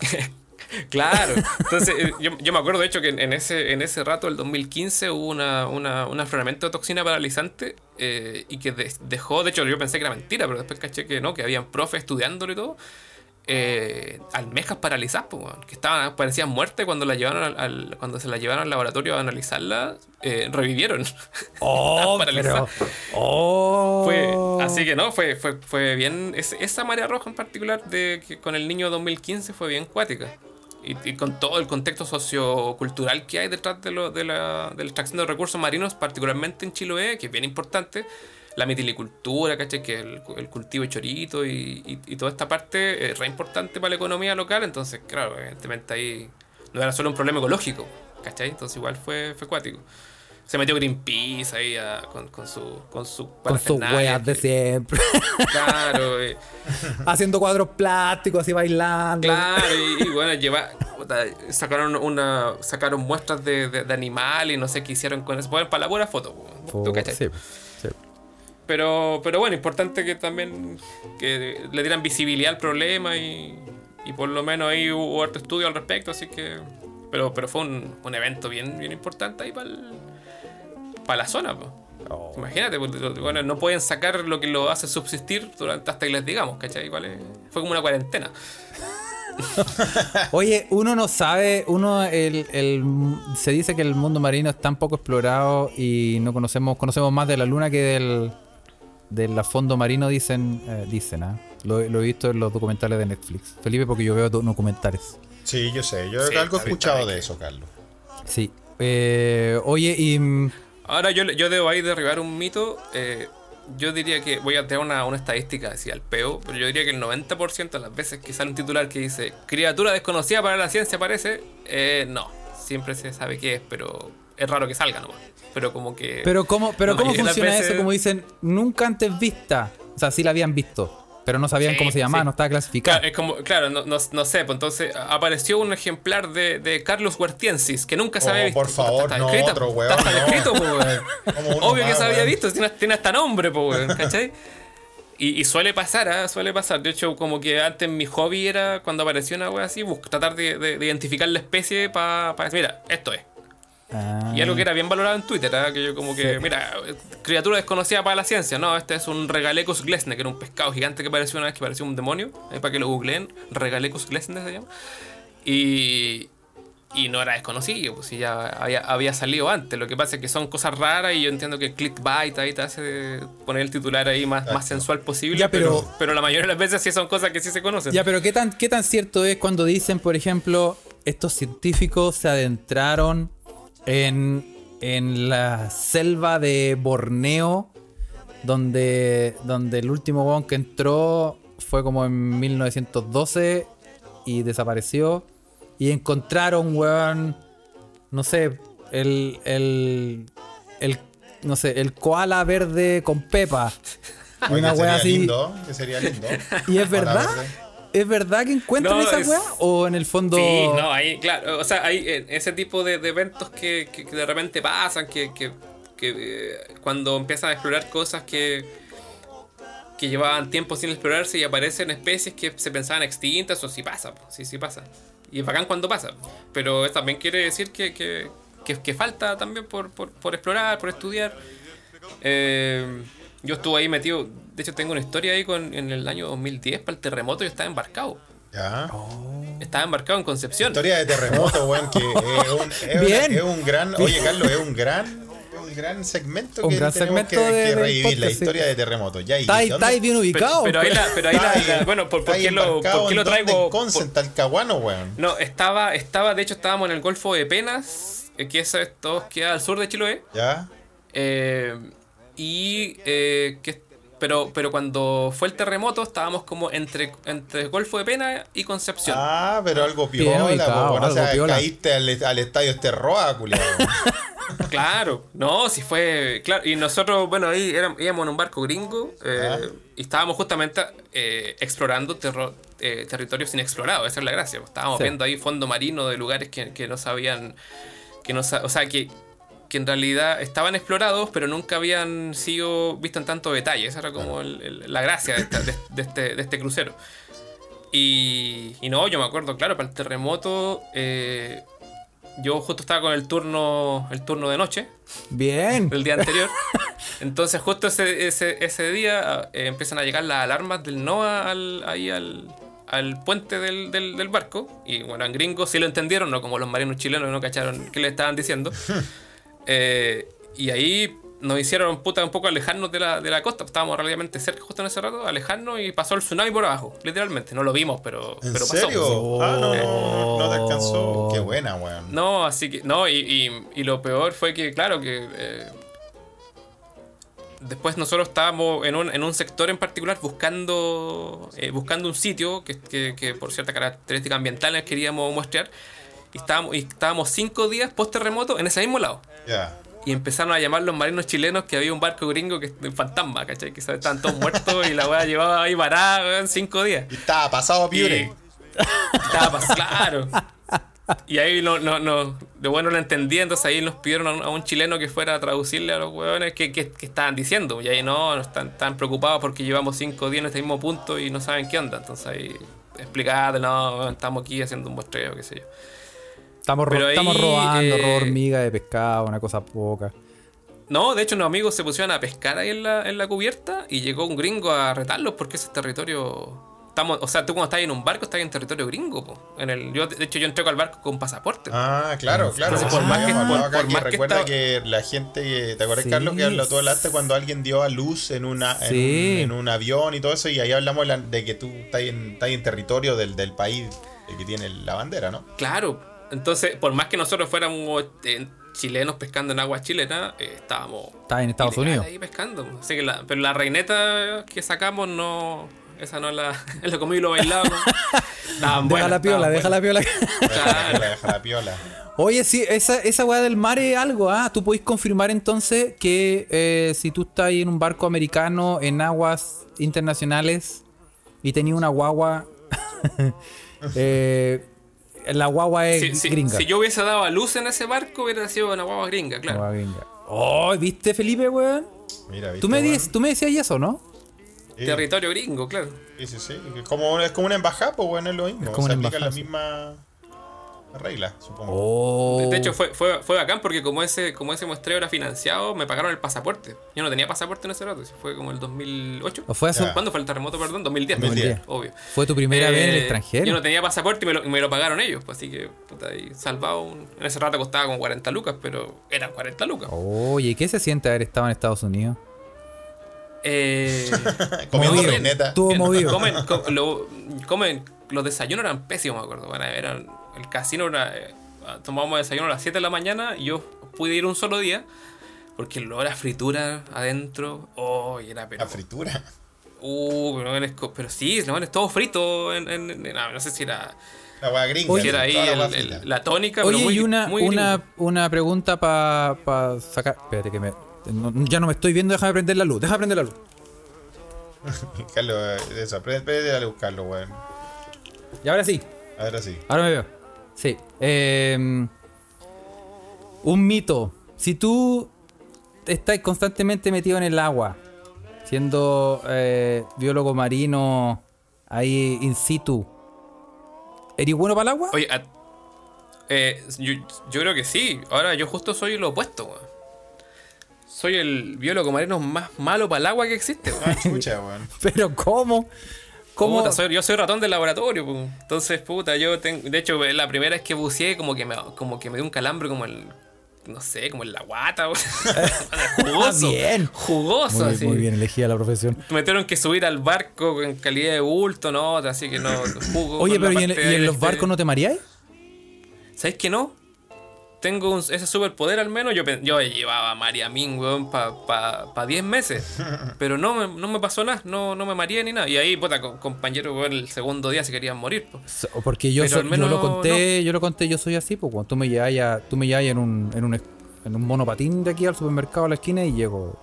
claro. Entonces, eh, yo, yo me acuerdo de hecho que en, ese, en ese rato, el 2015, hubo una, una, un afloramiento de toxina paralizante eh, y que de- dejó, de hecho yo pensé que era mentira, pero después caché que no, que habían profes estudiándolo y todo. Eh, almejas paralizadas, pues, que estaban, parecían muertes cuando la llevaron al, al- cuando se la llevaron al laboratorio a analizarla, eh, revivieron. Oh, pero. Oh. Fue, así que no, fue, fue, fue bien. es- esa marea roja en particular de que con el niño 2015 fue bien cuática. Y, con todo el contexto sociocultural que hay detrás de, lo, de, la, de la extracción de recursos marinos, particularmente en Chiloé, que es bien importante. La mitilicultura, ¿cachai? Que el, el cultivo de chorito y, toda esta parte es re importante para la economía local. Entonces, claro, evidentemente ahí no era solo un problema ecológico, ¿cachai? Entonces igual fue, fue. Se metió Greenpeace ahí a- con, con su con su Con sus weas de siempre. Claro, eh, Haciendo cuadros plásticos así bailando. claro, y, y bueno, lleva, sacaron una sacaron muestras de, de, de animales y no sé qué hicieron con eso. Bueno, para la buena foto, ¿tú cachai? sí, sí. Pero, pero bueno, importante que también que le dieran visibilidad al problema y, y por lo menos ahí hubo harto estudio al respecto, así que... Pero, pero fue un, un evento bien, bien importante ahí para la zona. po. Oh. Imagínate, porque, bueno, no pueden sacar lo que lo hace subsistir durante, hasta que les digamos, ¿cachai? Igual es- fue como una cuarentena. Oye, uno no sabe, uno el, el- se dice que el mundo marino es tan poco explorado y no conocemos, conocemos más de la luna que del, del fondo marino, dicen, eh, dicen, ¿ah? Lo, lo he visto en los documentales de Netflix. Felipe, porque yo veo do- documentales. Sí, yo sé, yo Sí, algo he escuchado de eso, Carlos. Sí. Eh, oye, y mm, Ahora yo, yo debo ahí derribar un mito. eh, yo diría que voy a tener una, una estadística así al peo, pero yo diría que el 90% de las veces que sale un titular que dice criatura desconocida para la ciencia aparece, eh, no, siempre se sabe qué es, pero es raro que salga nomás. Pero como que... pero cómo, pero cómo funciona veces- eso, como dicen, nunca antes vista. O sea, sí la habían visto, pero no sabían Sí, cómo se llamaba, sí. no estaba clasificada. Claro, es como, claro, no, no, no sé, pues entonces apareció un ejemplar de, de Carlos Huertiensis que nunca se Oh, había visto. por favor, Está no, escrito, otro weón, Está no. escrito, weón. Uno Obvio que se había weón. visto, tiene, tiene hasta nombre, po, weón, ¿cachai? Y, y suele pasar, ¿ah? suele pasar. De hecho, como que antes mi hobby era, cuando apareció una wea así, bus- tratar de, de- de identificar la especie para decir, mira, esto es. Ah. Y algo que era bien valorado en Twitter, ¿ah? que yo como que, Sí. mira, criatura desconocida para la ciencia, no, este es un Regalecus glesne, que era un pescado gigante que apareció una vez que parecía un demonio, ahí para que lo googleen, Regalecus glesne se llama. Y, y no era desconocido, pues si ya había, había salido antes. Lo que pasa es que son cosas raras y yo entiendo que clickbait ahí te hace poner el titular ahí más, más sensual posible, Ya, pero, pero- pero la mayoría de las veces sí son cosas que sí se conocen. Ya, pero ¿qué tan, ¿qué tan cierto es cuando dicen, por ejemplo, estos científicos se adentraron en, en la selva de Borneo, donde, donde el último weón que entró fue como en 1912 y desapareció, y encontraron, weón, no sé, el, el, el, no sé, el koala verde con pepa. Una wea así. lindo, que sería lindo. ¿Y es verdad? verde. ¿Es verdad que encuentran No, esa es- weá? ¿O en el fondo.? Sí, no, ahí, claro, o sea, hay eh, ese tipo de, de eventos que, que- que de repente pasan, que, que- que, eh, cuando empiezan a explorar cosas que, que llevaban tiempo sin explorarse y aparecen especies que se pensaban extintas, o sí pasa, sí, sí pasa. Y es bacán cuando pasa, pero también quiere decir que, que, que- que falta también por, por, por explorar, por estudiar. Eh, yo estuve ahí metido, de hecho tengo una historia ahí con, en el año 2010 para el terremoto, yo estaba embarcado. Ya. estaba embarcado en Concepción. Historia de terremoto, weón, que es un, es Bien. una- es un gran. Oye, Carlos, es un gran. es Un gran segmento Un que gran tenemos segmento que, de- que revivir, la sí. historia de terremoto. Ya, ¿y Está ahí- está ahí bien Pero, ubicado. pero ahí la, pero ahí la- bueno, ¿por, qué lo, por qué lo traigo? En Talcahuano, weón. No, estaba, estaba, de hecho estábamos en el Golfo de Penas, eh, que eso es todo queda al sur de Chiloé. ¿Ya? eh, y eh, que, pero, pero cuando fue el terremoto estábamos como entre, entre Golfo de Penas y Concepción. Ah, pero algo Bien piola, ubicado. O sea, piola. caíste al, al estadio Esterroa, culiado. Claro, no, si fue. Claro, y nosotros, bueno, ahí éramos, íbamos en un barco gringo eh, Ah. y estábamos justamente eh, explorando terro- eh, territorios inexplorados, esa es la gracia. pues, Estábamos Sí. viendo ahí fondo marino de lugares que, que no sabían. que no O sea, que, que en realidad estaban explorados, pero nunca habían sido vistos en tanto detalle. Esa era como el- el- la gracia de, esta- de- de este, de este crucero. Y, y no, yo me acuerdo, claro, para el terremoto. eh, yo justo estaba con el turno, el turno de noche Bien. el día anterior. Entonces, justo ese, ese, ese día eh, empiezan a llegar las alarmas del NOAA al, ahí al, al puente del, del, del barco. Y bueno, en gringos sí lo entendieron, no como los marinos chilenos no cacharon qué le estaban diciendo. Eh, y ahí nos hicieron puta un poco alejarnos de la, de la costa. Estábamos relativamente cerca justo en ese rato, alejarnos y pasó el tsunami por abajo, literalmente. No lo vimos, pero, ¿En pero pasó. serio? Ah, no, no, no te alcanzó. Oh. Qué buena, weón. No, así que. No, y, y- y lo peor fue que, claro, que. eh, después nosotros estábamos en un, en un sector en particular buscando. eh, buscando un sitio que, que- que por ciertas características ambientales queríamos muestrear. Y estábamos, y estábamos cinco días post terremoto en ese mismo lado. Y empezaron a llamar los marinos chilenos que había un barco gringo que un fantasma, ¿cachai? Que estaban todos muertos y la weá llevaba ahí varada weón, cinco días. Y estaba pasado a Estaba pas- claro. Y ahí no, no, no, de bueno no entendía, entonces ahí nos pidieron a un, a un chileno que fuera a traducirle a los huevones qué, qué- qué estaban diciendo. Y ahí no, no están, están preocupados porque llevamos cinco días en este mismo punto y no saben qué onda. Entonces ahí explicarle, no, weón, estamos aquí haciendo un muestreo, qué sé yo. Estamos, ro- ahí, estamos robando, eh, robo hormiga de pescado, una cosa poca. No, de hecho, unos amigos se pusieron a pescar ahí en la, en la cubierta y llegó un gringo a retarlos porque ese es territorio. Estamos, o sea, tú cuando estás en un barco estás en territorio gringo. po. En el, yo, de hecho, yo entrego al barco con pasaporte. Ah, claro, claro. Entonces, por más que- por- acá, por que más que recuerda estaba- que la gente, ¿te acuerdas Sí. Carlos que habló todo el arte cuando alguien dio a luz en una en, Sí. un, en un avión y todo eso y ahí hablamos de, la- de que tú estás en, estás en territorio del, del país que tiene la bandera, ¿no? Claro. Entonces, por más que nosotros fuéramos eh, chilenos pescando en aguas chilenas, eh, estábamos. Está en Estados Unidos. Ahí pescando. Así que la, pero la reineta que sacamos no. Esa no es la. Es lo comí y lo. Estaban Deja buenas, la piola, deja la piola. Claro. Deja la piola. Oye, sí, esa, esa weá del mar es algo, ¿ah? Tú podés confirmar entonces que eh, si tú estás ahí en un barco americano en aguas internacionales y tenías una guagua, eh, la guagua es Si, si- gringa. si yo hubiese dado a luz en ese barco, hubiera sido una guagua gringa, claro. Guagua gringa. Oh, ¿viste, Felipe, weón? Mira, ¿viste, Tú me, weón? dices- tú me decías eso, ¿no? Sí, Territorio gringo, claro. sí, sí, sí. Es como, es como una embajada, pues bueno, es lo mismo. Es como una embajada, las sí. Reglas, supongo. Oh. De- hecho, fue, fue, fue bacán porque como ese, como ese muestreo era financiado, me pagaron el pasaporte. Yo no tenía pasaporte en ese rato, fue como el 2008. ¿O fue hace- Ya. ¿Cuándo fue el terremoto, perdón? 2010. 2010. Obvio. Fue tu primera vez en el Eh, extranjero. Yo no tenía pasaporte y me lo, me lo pagaron ellos, pues, así que, puta, ahí salvado. un- en ese rato costaba como 40 lucas, pero eran 40 lucas. Oye, ¿qué se siente haber estado en Estados Unidos? Eh, Comiendo Movido. reineta. Estuvo movido. comen, lo- comen- los desayunos eran pésimos, me acuerdo. Bueno, eran, el casino era, eh, tomábamos desayuno a las 7 de la mañana y yo pude ir un solo día porque lo era fritura adentro. Oh, y era pero. La fritura. Uh, pero, pero sí, no, es todo frito. En, en- en- no, no sé si era, La hueá gringa. Oye, si era ahí toda la el- el- la tónica. Oye, pero muy, y una, muy una, una pregunta para sacar. Espérate que me. no- ya no me estoy viendo, déjame prender la luz. Déjame prender la luz. Carlos, eso, aprende a buscarlo, weón. Y ahora sí, Ahora sí. ahora me veo. Sí. eh, un mito. Si tú estás constantemente metido en el agua, siendo eh, biólogo marino ahí in situ, ¿eres bueno para el agua? Oye, a- eh, yo, yo creo que sí. Ahora yo justo soy lo opuesto, weón. Soy el biólogo marino más malo para el agua que existe, weón. Ah. Pero ¿cómo? ¿Cómo? Puta, soy- yo soy ratón del laboratorio, pu. entonces, puta, yo tengo. De hecho, la primera vez que buceé, como que me, como que me dio un calambre como el. No sé, como en la guata, jugoso. Bien. Jugoso, Muy, así. muy bien elegida la profesión. Me tuvieron que subir al barco en calidad de bulto, ¿no? Así que no. Jugo Oye, pero ¿y en, y los este- barcos no te mareáis? ¿Sabes que no? Tengo un- ese superpoder al menos. Yo, yo llevaba a Mariamín, weón, para pa, pa 10 meses. Pero no me, no me pasó nada, no, no me mareé ni nada. Y ahí, puta, co- compañeros, weón, el segundo día se querían morir. po. So- Porque yo, so- al yo menos lo conté, yo lo conté, yo soy así, pues cuando tú me llevas tú me llevas en un, en un en un monopatín de aquí al supermercado a la esquina y llego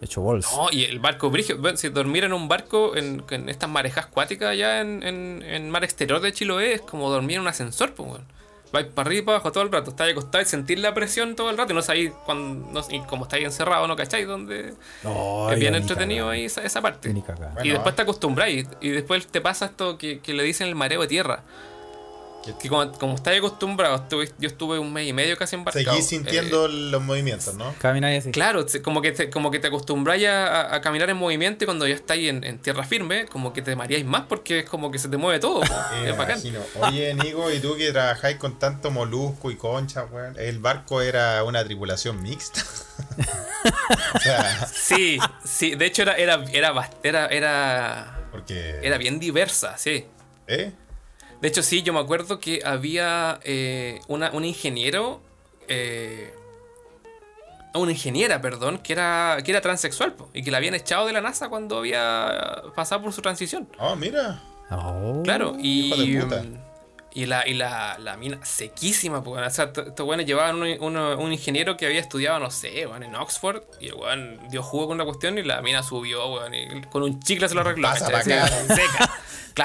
hecho bolsa. No, y el barco brigio, si dormir en un barco en, en estas marejas acuáticas allá en, en, en mar exterior de Chiloé es como dormir en un ascensor, pues, weón. Vais para arriba y para abajo todo el rato, estáis acostado y sentir la presión todo el rato y no sabéis cuando, no, y como estáis encerrados, no cacháis donde No, es bien entretenido ahí esa, esa parte. Y Bueno, después te acostumbráis y después te pasa esto que, que le dicen el mareo de tierra. Que como, como estáis acostumbrados, estuve- yo estuve un mes y medio casi embarcado. Seguís eh, sintiendo los movimientos, ¿no? Caminar así. Claro, como que te, como que te acostumbráis a, a caminar en movimiento y cuando ya estáis en, en tierra firme, como que te mareáis más porque es como que se te mueve todo. Me es bacán. imagino. Oye, Nico, ¿y tú que trabajáis con tanto molusco y concha, weón? ¿El barco era una tripulación mixta? o sea, Sí, sí, de hecho era, era, era, era, era, porque... era bien diversa, sí. ¿Eh? De hecho, sí, yo me acuerdo que había eh, una, un ingeniero. eh, una ingeniera, perdón, que era, que era transexual po, y que la habían echado de la NASA cuando había pasado por su transición. Oh, mira. Oh. Claro, y, hijo de puta. y, la, y la, la mina sequísima, pues, o sea, estos weones llevaban un, un ingeniero que había estudiado, no sé, weón, en Oxford, y el weón dio jugo con una cuestión y la mina subió, weón, y con un chicle se lo arregló. Pasa ¿cachai? pa' Así, acá. Seca.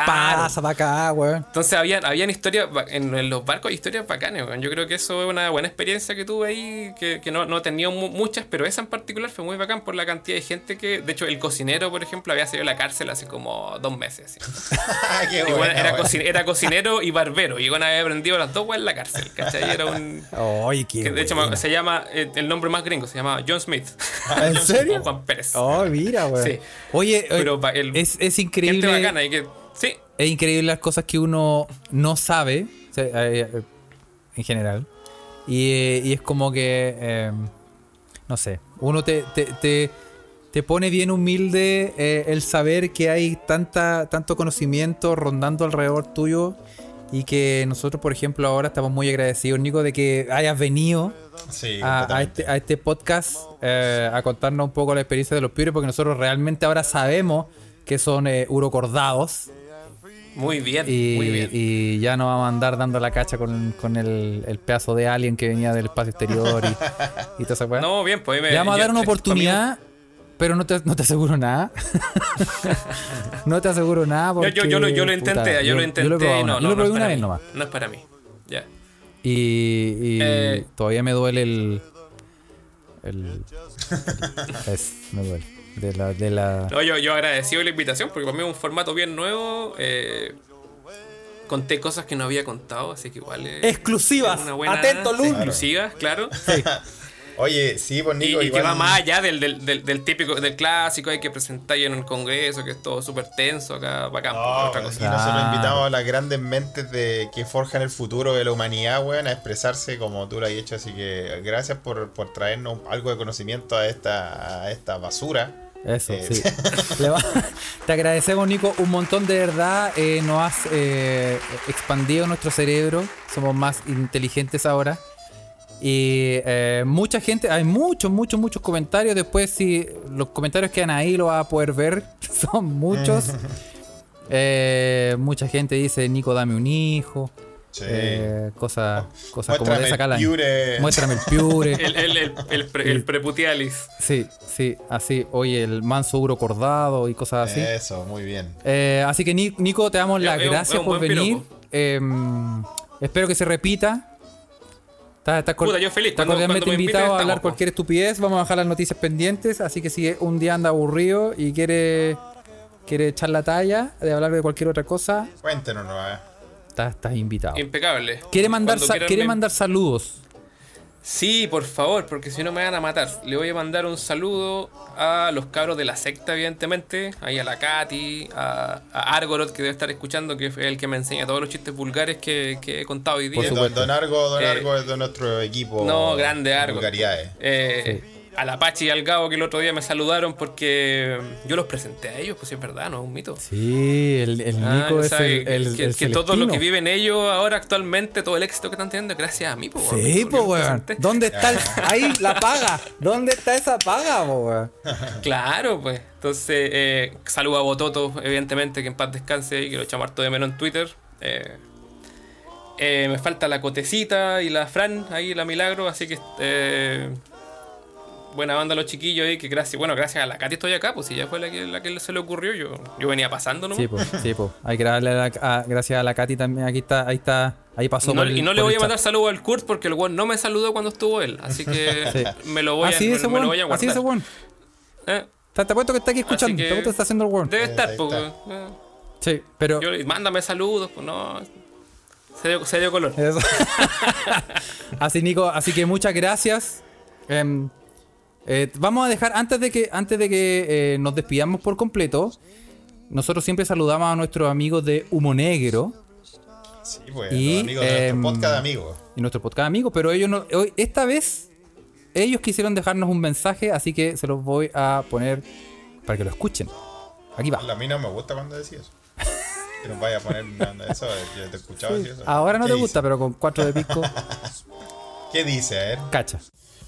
Claro. Pasa para acá, weón. Entonces habían, habían historias, en, en los barcos hay historias bacanas, weón. Yo creo que eso es una buena experiencia que tuve ahí, que, que no, no he tenido mu- muchas, pero esa en particular fue muy bacán por la cantidad de gente que, de hecho, el cocinero, por ejemplo, había salido de la cárcel hace como dos meses. Qué bueno, buena, era, weón. cocin- era cocinero y barbero, y bueno, había aprendido las dos weas en la cárcel, ¿cachai? Era un... Ay, qué que de hecho buena. se llama, eh, el nombre más gringo, se llama John Smith. ¿En serio? O Juan Pérez. Oh, mira, weón. Sí. Oye, Pero eh, pa- el- es, es Gente increíble. bacana, y que... Sí, Es increíble las cosas que uno no sabe, o sea, eh, eh, en general. Y, eh, y es como que, eh, no sé, uno te, te, te, te pone bien humilde eh, el saber que hay tanta, tanto conocimiento rondando alrededor tuyo y que nosotros, por ejemplo, ahora estamos muy agradecidos, Nico, de que hayas venido Sí, a, este, a este podcast eh, a contarnos un poco la experiencia de los piures, porque nosotros realmente ahora sabemos que son eh, urocordados. Muy bien, Y, muy bien. y ya no vamos a andar dando la cacha con, con el, el pedazo de alien que venía del espacio exterior y, y toda esa weá. No, bien, pues me- Le vamos a yo- dar una oportunidad, pero no te, no te aseguro nada. no te aseguro nada. Yo, Porque, yo, yo lo, yo lo puta, intenté, yo, lo intenté he probado y una- no, yo no, lo probé una vez mí. nomás. No es para mí. Ya. Y, y Eh. todavía me duele el. el es, me duele. De la, de la. No, yo, yo agradecido la invitación porque para mí es un formato bien nuevo. eh, conté cosas que no había contado, así que igual. eh, Exclusivas. una buena- Atento, Luz. Exclusivas, claro. Oye, sí, pues Y, Nico, y que igual... va más allá del, del, del, del típico, del clásico, hay que presentar en un congreso, que es todo súper tenso acá, bacán, pues, No, otra pero cosa. aquí nosotros invitamos a las grandes mentes de que forjan el futuro de la humanidad, weón, a expresarse como tú lo has hecho. Así que gracias por, por traernos algo de conocimiento a esta, a esta basura. Eso, Eh, sí. Te agradecemos, Nico, un montón de verdad. eh, nos has eh, expandido nuestro cerebro. Somos más inteligentes ahora. Y eh, mucha gente, hay muchos, muchos, muchos comentarios. Después, si los comentarios quedan ahí, lo vas a poder ver. Son muchos. Mucha gente dice: Nico, dame un hijo. Sí. Eh, cosas cosas como de esa piure. Muéstrame el piure. El, el, el, el, pre- el preputialis. Sí, sí, así. Oye, el manso uro cordado y cosas así. Eso, muy bien. Eh, así que Ni- Nico, te damos las gracias por venir. Eh, espero que se repita. Estás, Puta, yo feliz. Cuando- cordialmente invitado a hablar cualquier estupidez. Vamos a dejar las noticias pendientes. Así que si un día anda aburrido y quiere, quiere echar la talla de hablar de cualquier otra cosa, Cuéntenos, ¿no? Estás, estás invitado. Impecable. ¿Quiere mandar, sa- quiere me- mandar saludos? Sí, por favor, porque si no me van a matar. Le voy a mandar un saludo a los cabros de la secta, evidentemente. Ahí a la Katy, a, a Argorod, que debe estar escuchando, que es el que me enseña todos los chistes vulgares que, que he contado hoy Por día. Don, supuesto. don Argo, don Eh, Argo es de nuestro equipo. No, grande vulgaridades. Eh, A la Pachi y al Gabo que el otro día me saludaron porque yo los presenté a ellos, pues es verdad, no es un mito. Sí, el, el Ah, Nico es el, el, que, el que todo lo que viven ellos ahora actualmente, todo el éxito que están teniendo, es gracias a mí, pues. Sí, po, weón. ¿Dónde está el... Ahí, la paga. ¿Dónde está esa paga, po, weón? Claro, pues. Entonces, eh, saludo a Bototo, evidentemente, que en paz descanse y que lo echamos harto de menos en Twitter. Eh, eh, me falta la Cotecita y la Fran, ahí la Milagro, así que eh, buena banda los chiquillos ahí, que gracias, bueno, gracias a la Katy estoy acá, pues si ya fue la que, la que se le ocurrió, yo, yo venía pasando nomás. Sí, pues, sí, pues. Hay que darle la- a- gracias a la Katy también. Aquí está, ahí está, ahí pasó. Y no, por el- y no le voy a mandar saludo al Kurt porque el weón no me saludó cuando estuvo él. Así que Sí. me lo voy a, Así me, es ese me lo voy a guardar. Así es ese weón. Eh, Te te apuesto que está aquí escuchando. que- Te apuesto que está haciendo el weón. Debe estar, pues. eh. Sí, pero. Yo mándame saludos, pues no. Se dio, se dio color. Eso. así, Nico, así que muchas gracias. Em, eh, vamos a dejar, antes de que, antes de que eh, nos despidamos por completo, nosotros siempre saludamos a nuestros amigos de Humo Negro Sí, pues, Y, los amigos de em, nuestro podcast de amigos. y nuestro podcast amigos, pero ellos no, hoy, esta vez ellos quisieron dejarnos un mensaje, así que se los voy a poner para que lo escuchen. Aquí va. A mí no me gusta cuando decís eso. Que nos vaya a poner de eso, yo te escuchaba decir eso. Ahora no ¿Qué te gusta, pero con cuatro de pisco, ¿Qué dice? A ver. cacha.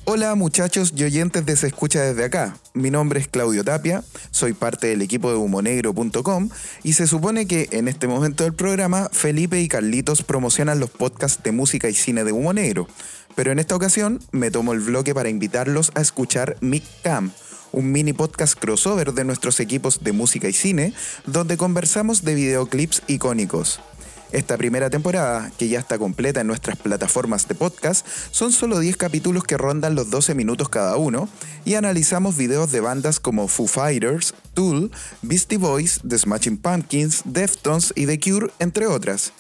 Hola muchachos y oyentes de Se Escucha desde acá. Mi nombre es Claudio Tapia, soy parte del equipo de humonegro.com y se supone que en este momento del programa Felipe y Carlitos promocionan los podcasts de música y cine de Humo Negro. Pero en esta ocasión me tomo el bloque para invitarlos a escuchar Mic Cam, un mini podcast crossover de nuestros equipos de música y cine, donde conversamos de videoclips icónicos. Esta primera temporada, que ya está completa en nuestras plataformas de podcast, son solo 10 capítulos que rondan los 12 minutos cada uno y analizamos videos de bandas como Foo Fighters, Tool, Beastie Boys, The Smashing Pumpkins, Deftones y The Cure, entre otras.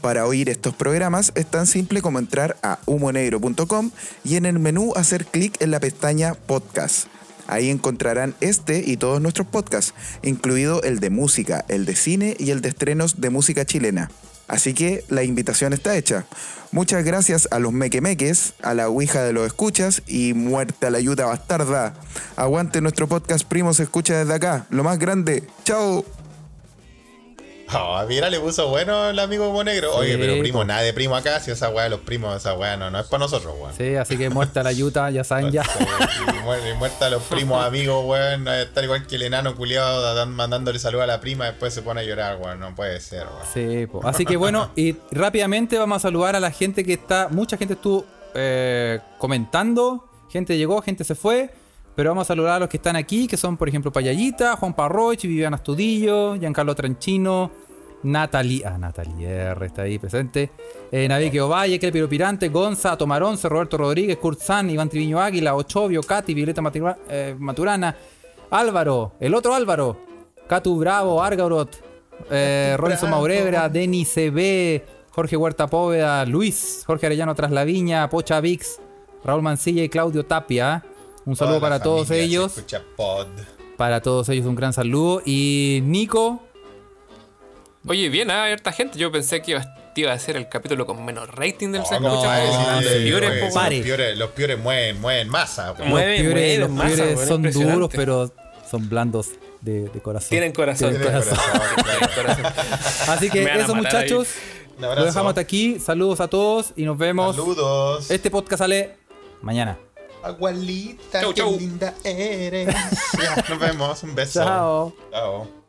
Para oír estos programas es tan simple como entrar a humonegro.com y en el menú hacer clic en la pestaña Podcast. Ahí encontrarán este y todos nuestros podcasts, incluido el de música, el de cine y el de estrenos de música chilena. Así que la invitación está hecha. Muchas gracias a los mequemeques, a la Ouija de los escuchas y muerte a la ayuda bastarda. Aguante nuestro podcast Primo se escucha desde acá, lo más grande. ¡Chao! Oh, mira, le puso bueno el amigo Humo Negro. Oye, Sí, pero primo, po. nada de primo acá. Si esa weá de los primos, esa weá no, no es para nosotros, weón. Sí, así que muerta la yuta, ya saben ya. Y muer- y muerta a los primos amigos, weón. Estar igual que el enano culiado mandándole saludos a la prima, después se pone a llorar, weón. No puede ser, weón. Sí, po. así que bueno, y rápidamente vamos a saludar a la gente que está, mucha gente estuvo eh, comentando, gente llegó, gente se fue, pero vamos a saludar a los que están aquí, que son por ejemplo Payallita, Juan Parroch, Viviana Astudillo, Giancarlo Tranchino, Natalie, ah, Natalie R está ahí presente, eh, Navique Ovalle, Clepiro Pirante, Gonza, Tomaronce, Roberto Rodríguez, San, Iván Triviño Águila, Ochovio, Katy, Violeta Matura- eh, Maturana, Álvaro, el otro Álvaro, Catu Bravo, Argaurot, eh, Robinson Bravo. Maurebra, Denis CB, Jorge Huerta Póveda, Luis, Jorge Arellano Traslaviña, Pocha Vix, Raúl Mancilla y Claudio Tapia. Un saludo Toda para todos ellos. pod. Para todos ellos un gran saludo. Y Nico, Oye, bien, ¿ah? hay harta gente. Yo pensé que iba, iba a ser el capítulo con menos rating del No, Se ¿cómo Escucha, se pues, puede si decir? los piores- Los piores mueven, mueven masa, los piores, los masa, piores weón, son duros, pero son blandos de, de corazón. Tienen corazón. Tiene corazón. Corazón. Así que eso, muchachos. Un Lo dejamos hasta aquí. Saludos a todos y nos vemos. Saludos. Este podcast sale mañana. Agualita, Chau, qué chau. linda eres. Ya, nos vemos. Un beso. Chao. Chao.